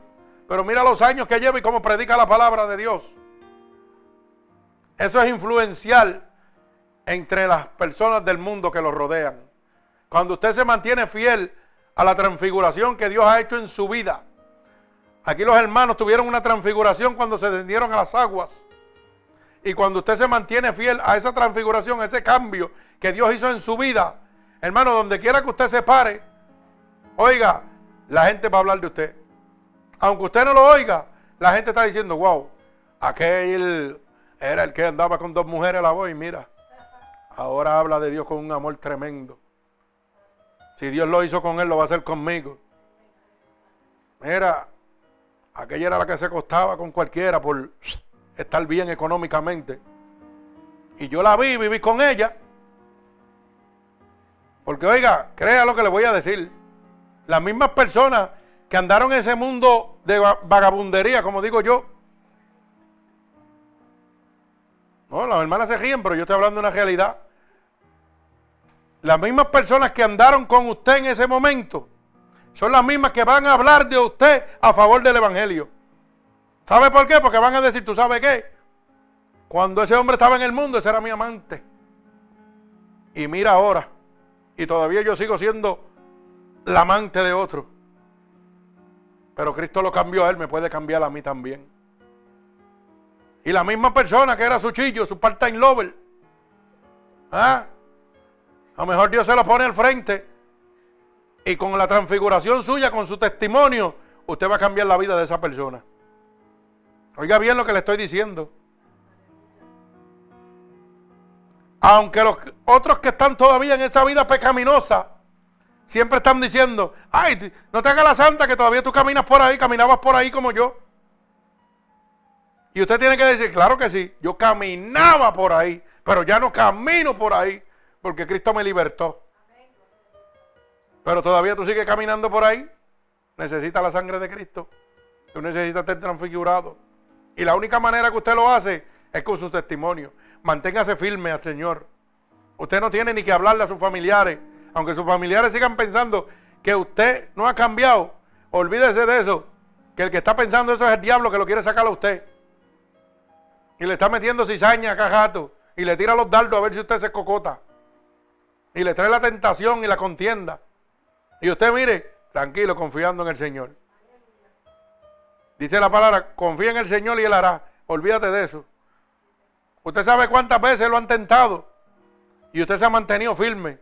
pero mira los años que lleva y cómo predica la palabra de Dios. Eso es influencial entre las personas del mundo que lo rodean. Cuando usted se mantiene fiel a la transfiguración que Dios ha hecho en su vida. Aquí los hermanos tuvieron una transfiguración cuando se descendieron a las aguas. Y cuando usted se mantiene fiel a esa transfiguración, a ese cambio que Dios hizo en su vida, hermano, donde quiera que usted se pare, oiga, la gente va a hablar de usted. Aunque usted no lo oiga, la gente está diciendo, wow, aquel era el que andaba con dos mujeres a la voz y mira, ahora habla de Dios con un amor tremendo. Si Dios lo hizo con él, lo va a hacer conmigo. Mira, aquella era la que se costaba con cualquiera por estar bien económicamente. Y yo la vi, viví con ella. Porque oiga, crea lo que le voy a decir. Las mismas personas que andaron en ese mundo de vagabundería, como digo yo. No, las hermanas se ríen, pero yo estoy hablando de una realidad. Las mismas personas que andaron con usted en ese momento son las mismas que van a hablar de usted a favor del Evangelio. ¿Sabe por qué? Porque van a decir, ¿tú sabes qué? Cuando ese hombre estaba en el mundo, ese era mi amante. Y mira ahora. Y todavía yo sigo siendo la amante de otro. Pero Cristo lo cambió a él, me puede cambiar a mí también. Y la misma persona que era su chillo, su part-time lover. ¿Ah? A lo mejor Dios se lo pone al frente. Y con la transfiguración suya, con su testimonio, usted va a cambiar la vida de esa persona. Oiga bien lo que le estoy diciendo. Aunque los otros que están todavía en esa vida pecaminosa, siempre están diciendo, ay, no te hagas la santa que todavía tú caminas por ahí, caminabas por ahí como yo. Y usted tiene que decir, claro que sí, yo caminaba por ahí, pero ya no camino por ahí, porque Cristo me libertó. Pero todavía tú sigues caminando por ahí, necesitas la sangre de Cristo, tú necesitas ser transfigurado. Y la única manera que usted lo hace es con su testimonio. Manténgase firme al Señor. Usted no tiene ni que hablarle a sus familiares. Aunque sus familiares sigan pensando que usted no ha cambiado, olvídese de eso. Que el que está pensando eso es el diablo que lo quiere sacar a usted. Y le está metiendo cizaña a jato. Y le tira los dardos a ver si usted se cocota. Y le trae la tentación y la contienda. Y usted mire, tranquilo, confiando en el Señor. Dice la palabra, confía en el Señor y Él hará. Olvídate de eso. Usted sabe cuántas veces lo han tentado y usted se ha mantenido firme.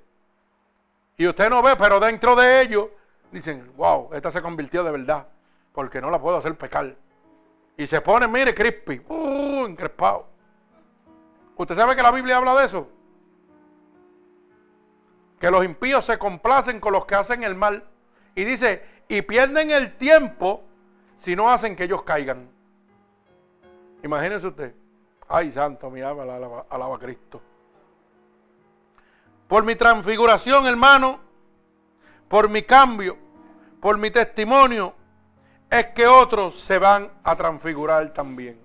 Y usted no ve, pero dentro de ellos dicen, wow, esta se convirtió de verdad, porque no la puedo hacer pecar. Y se pone, mire, crispy, uh, encrespado. ¿Usted sabe que la Biblia habla de eso? Que los impíos se complacen con los que hacen el mal. Y dice, y pierden el tiempo si no hacen que ellos caigan. Imagínense usted. Ay, santo, mi alma alaba, alaba a Cristo. Por mi transfiguración, hermano, por mi cambio, por mi testimonio, es que otros se van a transfigurar también.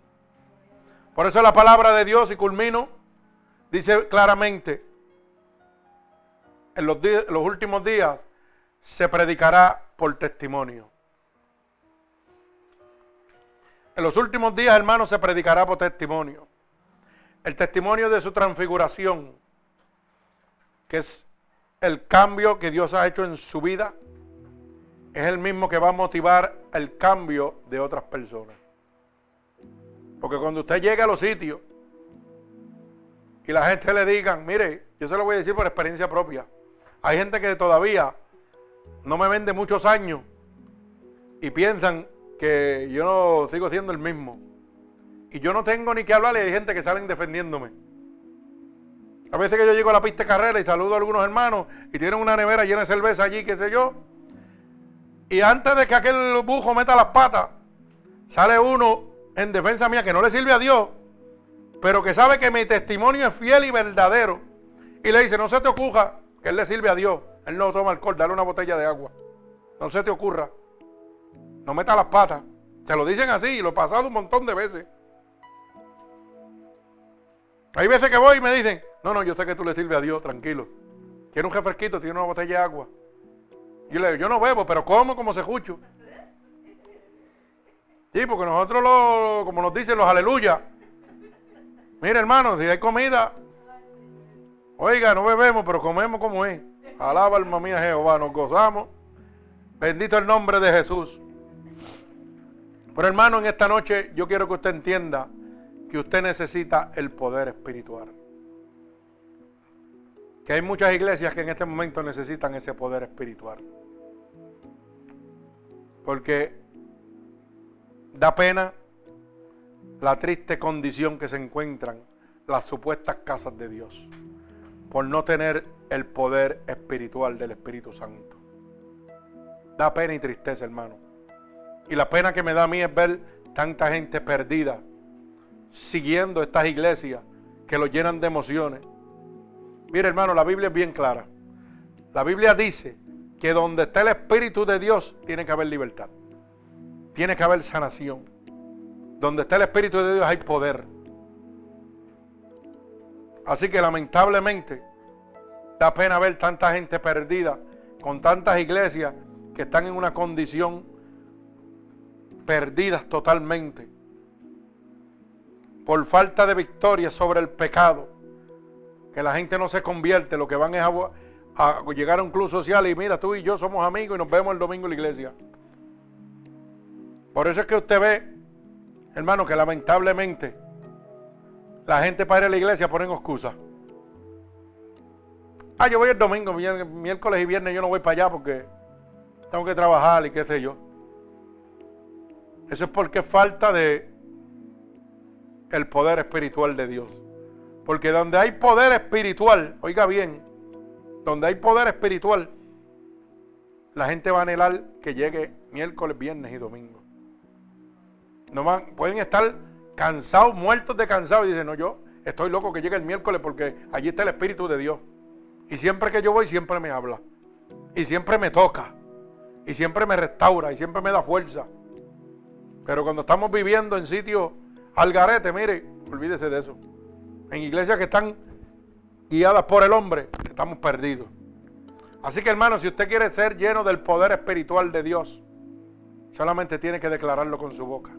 Por eso la palabra de Dios, y culmino, dice claramente, en los, los últimos días se predicará por testimonio. En los últimos días, hermanos, se predicará por testimonio. El testimonio de su transfiguración, que es el cambio que Dios ha hecho en su vida, es el mismo que va a motivar el cambio de otras personas. Porque cuando usted llega a los sitios y la gente le digan, mire, yo se lo voy a decir por experiencia propia, hay gente que todavía no me vende muchos años y piensan que yo no sigo siendo el mismo. Y yo no tengo ni que hablarle, hay gente que salen defendiéndome. A veces que yo llego a la pista de carrera y saludo a algunos hermanos y tienen una nevera llena de cerveza allí, qué sé yo. Y antes de que aquel bujo meta las patas, sale uno en defensa mía que no le sirve a Dios, pero que sabe que mi testimonio es fiel y verdadero. Y le dice, no se te ocurra que él le sirve a Dios. Él no toma alcohol, dale una botella de agua. No se te ocurra. No meta las patas. Se lo dicen así y lo he pasado un montón de veces. Hay veces que voy y me dicen, no, no, yo sé que tú le sirves a Dios, tranquilo. Tiene un refresquito, tiene una botella de agua. Y le digo, yo no bebo, pero como como se escucho. Sí, porque nosotros, lo, como nos dicen los aleluya. Mire, hermano, si hay comida, oiga, no bebemos, pero comemos como es. Alaba alma mía Jehová, nos gozamos. Bendito el nombre de Jesús. Pero hermano, en esta noche yo quiero que usted entienda que usted necesita el poder espiritual. Que hay muchas iglesias que en este momento necesitan ese poder espiritual. Porque da pena la triste condición que se encuentran las supuestas casas de Dios por no tener el poder espiritual del Espíritu Santo. Da pena y tristeza, hermano. Y la pena que me da a mí es ver tanta gente perdida siguiendo estas iglesias que lo llenan de emociones. Mire, hermano, la Biblia es bien clara. La Biblia dice que donde está el Espíritu de Dios tiene que haber libertad. Tiene que haber sanación. Donde está el Espíritu de Dios hay poder. Así que lamentablemente da pena ver tanta gente perdida con tantas iglesias que están en una condición perdidas totalmente por falta de victoria sobre el pecado. Que la gente no se convierte, lo que van es a, llegar a un club social y mira, tú y yo somos amigos y nos vemos el domingo en la iglesia. Por eso es que usted ve, hermano, que lamentablemente la gente para ir a la iglesia ponen excusas. Ah, yo voy el domingo, miércoles y viernes yo no voy para allá porque tengo que trabajar y qué sé yo. Eso es porque falta de el poder espiritual de Dios. Porque donde hay poder espiritual, oiga bien, donde hay poder espiritual, la gente va a anhelar que llegue miércoles, viernes y domingo. No van, pueden estar cansados, muertos de cansados y dicen, no, yo estoy loco que llegue el miércoles porque allí está el Espíritu de Dios. Y siempre que yo voy, siempre me habla. Y siempre me toca. Y siempre me restaura. Y siempre me da fuerza. Pero cuando estamos viviendo en sitios al garete, mire, olvídese de eso. En iglesias que están guiadas por el hombre, estamos perdidos. Así que hermano, si usted quiere ser lleno del poder espiritual de Dios, solamente tiene que declararlo con su boca.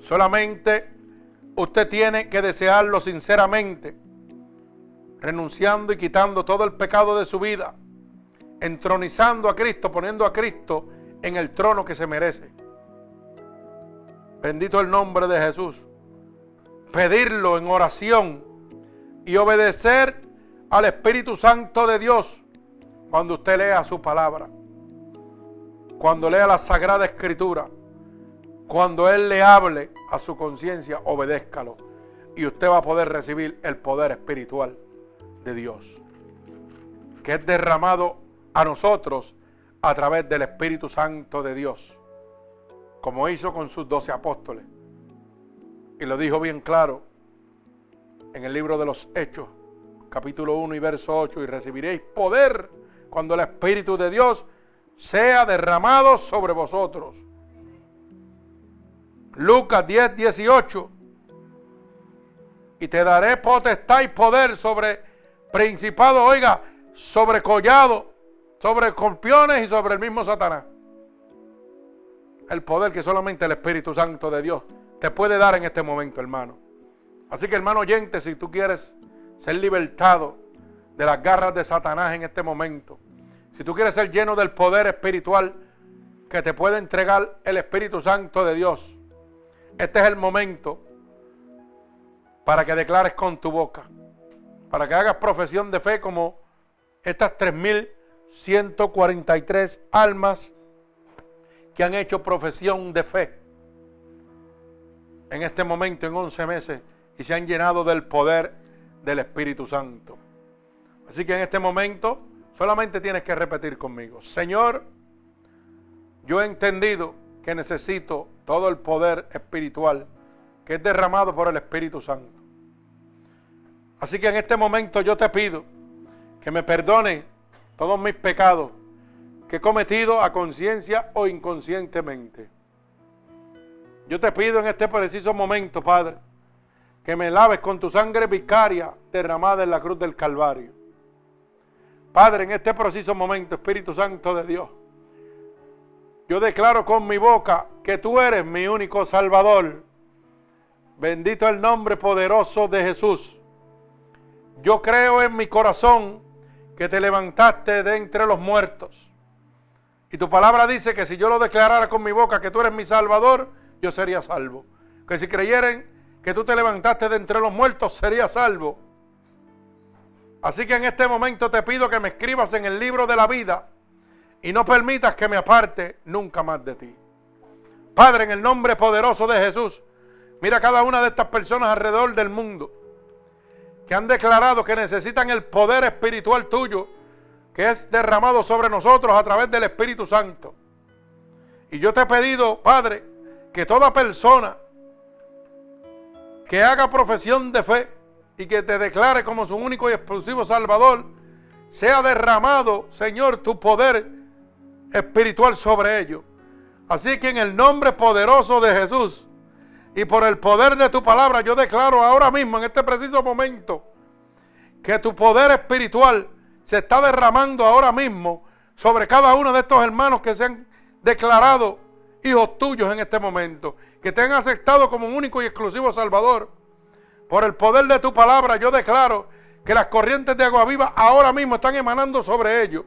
Solamente usted tiene que desearlo sinceramente, renunciando y quitando todo el pecado de su vida, entronizando a Cristo, poniendo a Cristo en el trono que se merece. Bendito el nombre de Jesús. Pedirlo en oración y obedecer al Espíritu Santo de Dios cuando usted lea su palabra. Cuando lea la Sagrada Escritura. Cuando Él le hable a su conciencia, obedézcalo. Y usted va a poder recibir el poder espiritual de Dios. Que es derramado a nosotros a través del Espíritu Santo de Dios. Como hizo con sus doce apóstoles. Y lo dijo bien claro en el libro de los Hechos, capítulo 1 y verso 8. Y recibiréis poder cuando el Espíritu de Dios sea derramado sobre vosotros. Lucas 10, 18. Y te daré potestad y poder sobre principado, oiga, sobre collado, sobre escorpiones y sobre el mismo Satanás. El poder que solamente el Espíritu Santo de Dios te puede dar en este momento, hermano. Así que, hermano oyente, si tú quieres ser libertado de las garras de Satanás en este momento, si tú quieres ser lleno del poder espiritual que te puede entregar el Espíritu Santo de Dios, este es el momento para que declares con tu boca, para que hagas profesión de fe como estas 3.143 almas que han hecho profesión de fe en este momento, en 11 meses, y se han llenado del poder del Espíritu Santo. Así que en este momento solamente tienes que repetir conmigo, Señor, yo he entendido que necesito todo el poder espiritual que es derramado por el Espíritu Santo. Así que en este momento yo te pido que me perdone todos mis pecados que he cometido a conciencia o inconscientemente. Yo te pido en este preciso momento, Padre, que me laves con tu sangre vicaria derramada en la cruz del Calvario. Padre, en este preciso momento, Espíritu Santo de Dios, yo declaro con mi boca que tú eres mi único Salvador. Bendito el nombre poderoso de Jesús. Yo creo en mi corazón que te levantaste de entre los muertos. Y tu palabra dice que si yo lo declarara con mi boca que tú eres mi Salvador, yo sería salvo. Que si creyeren que tú te levantaste de entre los muertos, sería salvo. Así que en este momento te pido que me escribas en el libro de la vida y no permitas que me aparte nunca más de ti. Padre, en el nombre poderoso de Jesús, mira cada una de estas personas alrededor del mundo que han declarado que necesitan el poder espiritual tuyo que es derramado sobre nosotros a través del Espíritu Santo. Y yo te he pedido, Padre, que toda persona que haga profesión de fe y que te declare como su único y exclusivo Salvador, sea derramado, Señor, tu poder espiritual sobre ellos. Así que en el nombre poderoso de Jesús y por el poder de tu palabra, yo declaro ahora mismo, en este preciso momento, que tu poder espiritual se está derramando ahora mismo sobre cada uno de estos hermanos que se han declarado hijos tuyos en este momento, que te han aceptado como único y exclusivo Salvador. Por el poder de tu palabra yo declaro que las corrientes de agua viva ahora mismo están emanando sobre ellos.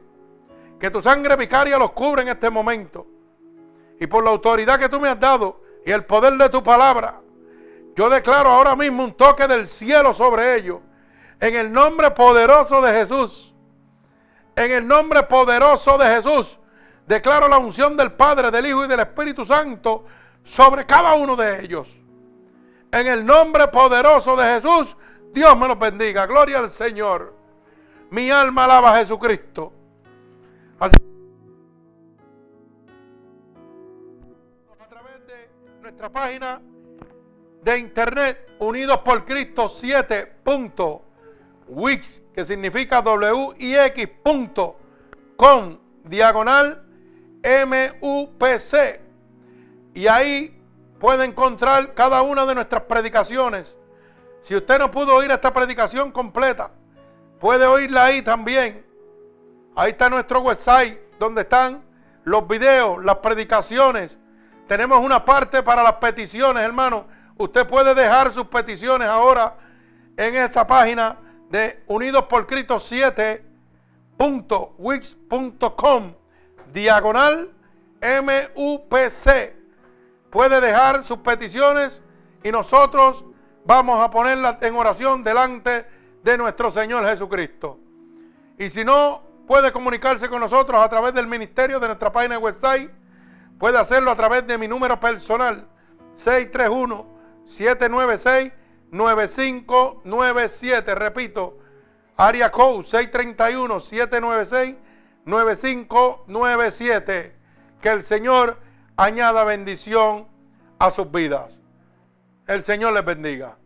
Que tu sangre vicaria los cubre en este momento. Y por la autoridad que tú me has dado y el poder de tu palabra, yo declaro ahora mismo un toque del cielo sobre ellos. En el nombre poderoso de Jesús. En el nombre poderoso de Jesús Declaro la unción del Padre, del Hijo y del Espíritu Santo sobre cada uno de ellos. En el nombre poderoso de Jesús, Dios me los bendiga. Gloria al Señor. Mi alma alaba a Jesucristo. Así a través de nuestra página de internet unidos por Cristo 7.wix que significa wix.com diagonal MUPC. Y ahí puede encontrar cada una de nuestras predicaciones. Si usted no pudo oír esta predicación completa, puede oírla ahí también. Ahí está nuestro website donde están los videos, las predicaciones. Tenemos una parte para las peticiones, hermano. Usted puede dejar sus peticiones ahora en esta página de Unidos por Cristo 7.wix.com diagonal MUPC. Puede dejar sus peticiones y nosotros vamos a ponerlas en oración delante de nuestro Señor Jesucristo. Y si no puede comunicarse con nosotros a través del ministerio de nuestra página de website, puede hacerlo a través de mi número personal 631-796-9597. Repito, área code 631-796-9597. Que el Señor añada bendición a sus vidas. El Señor les bendiga.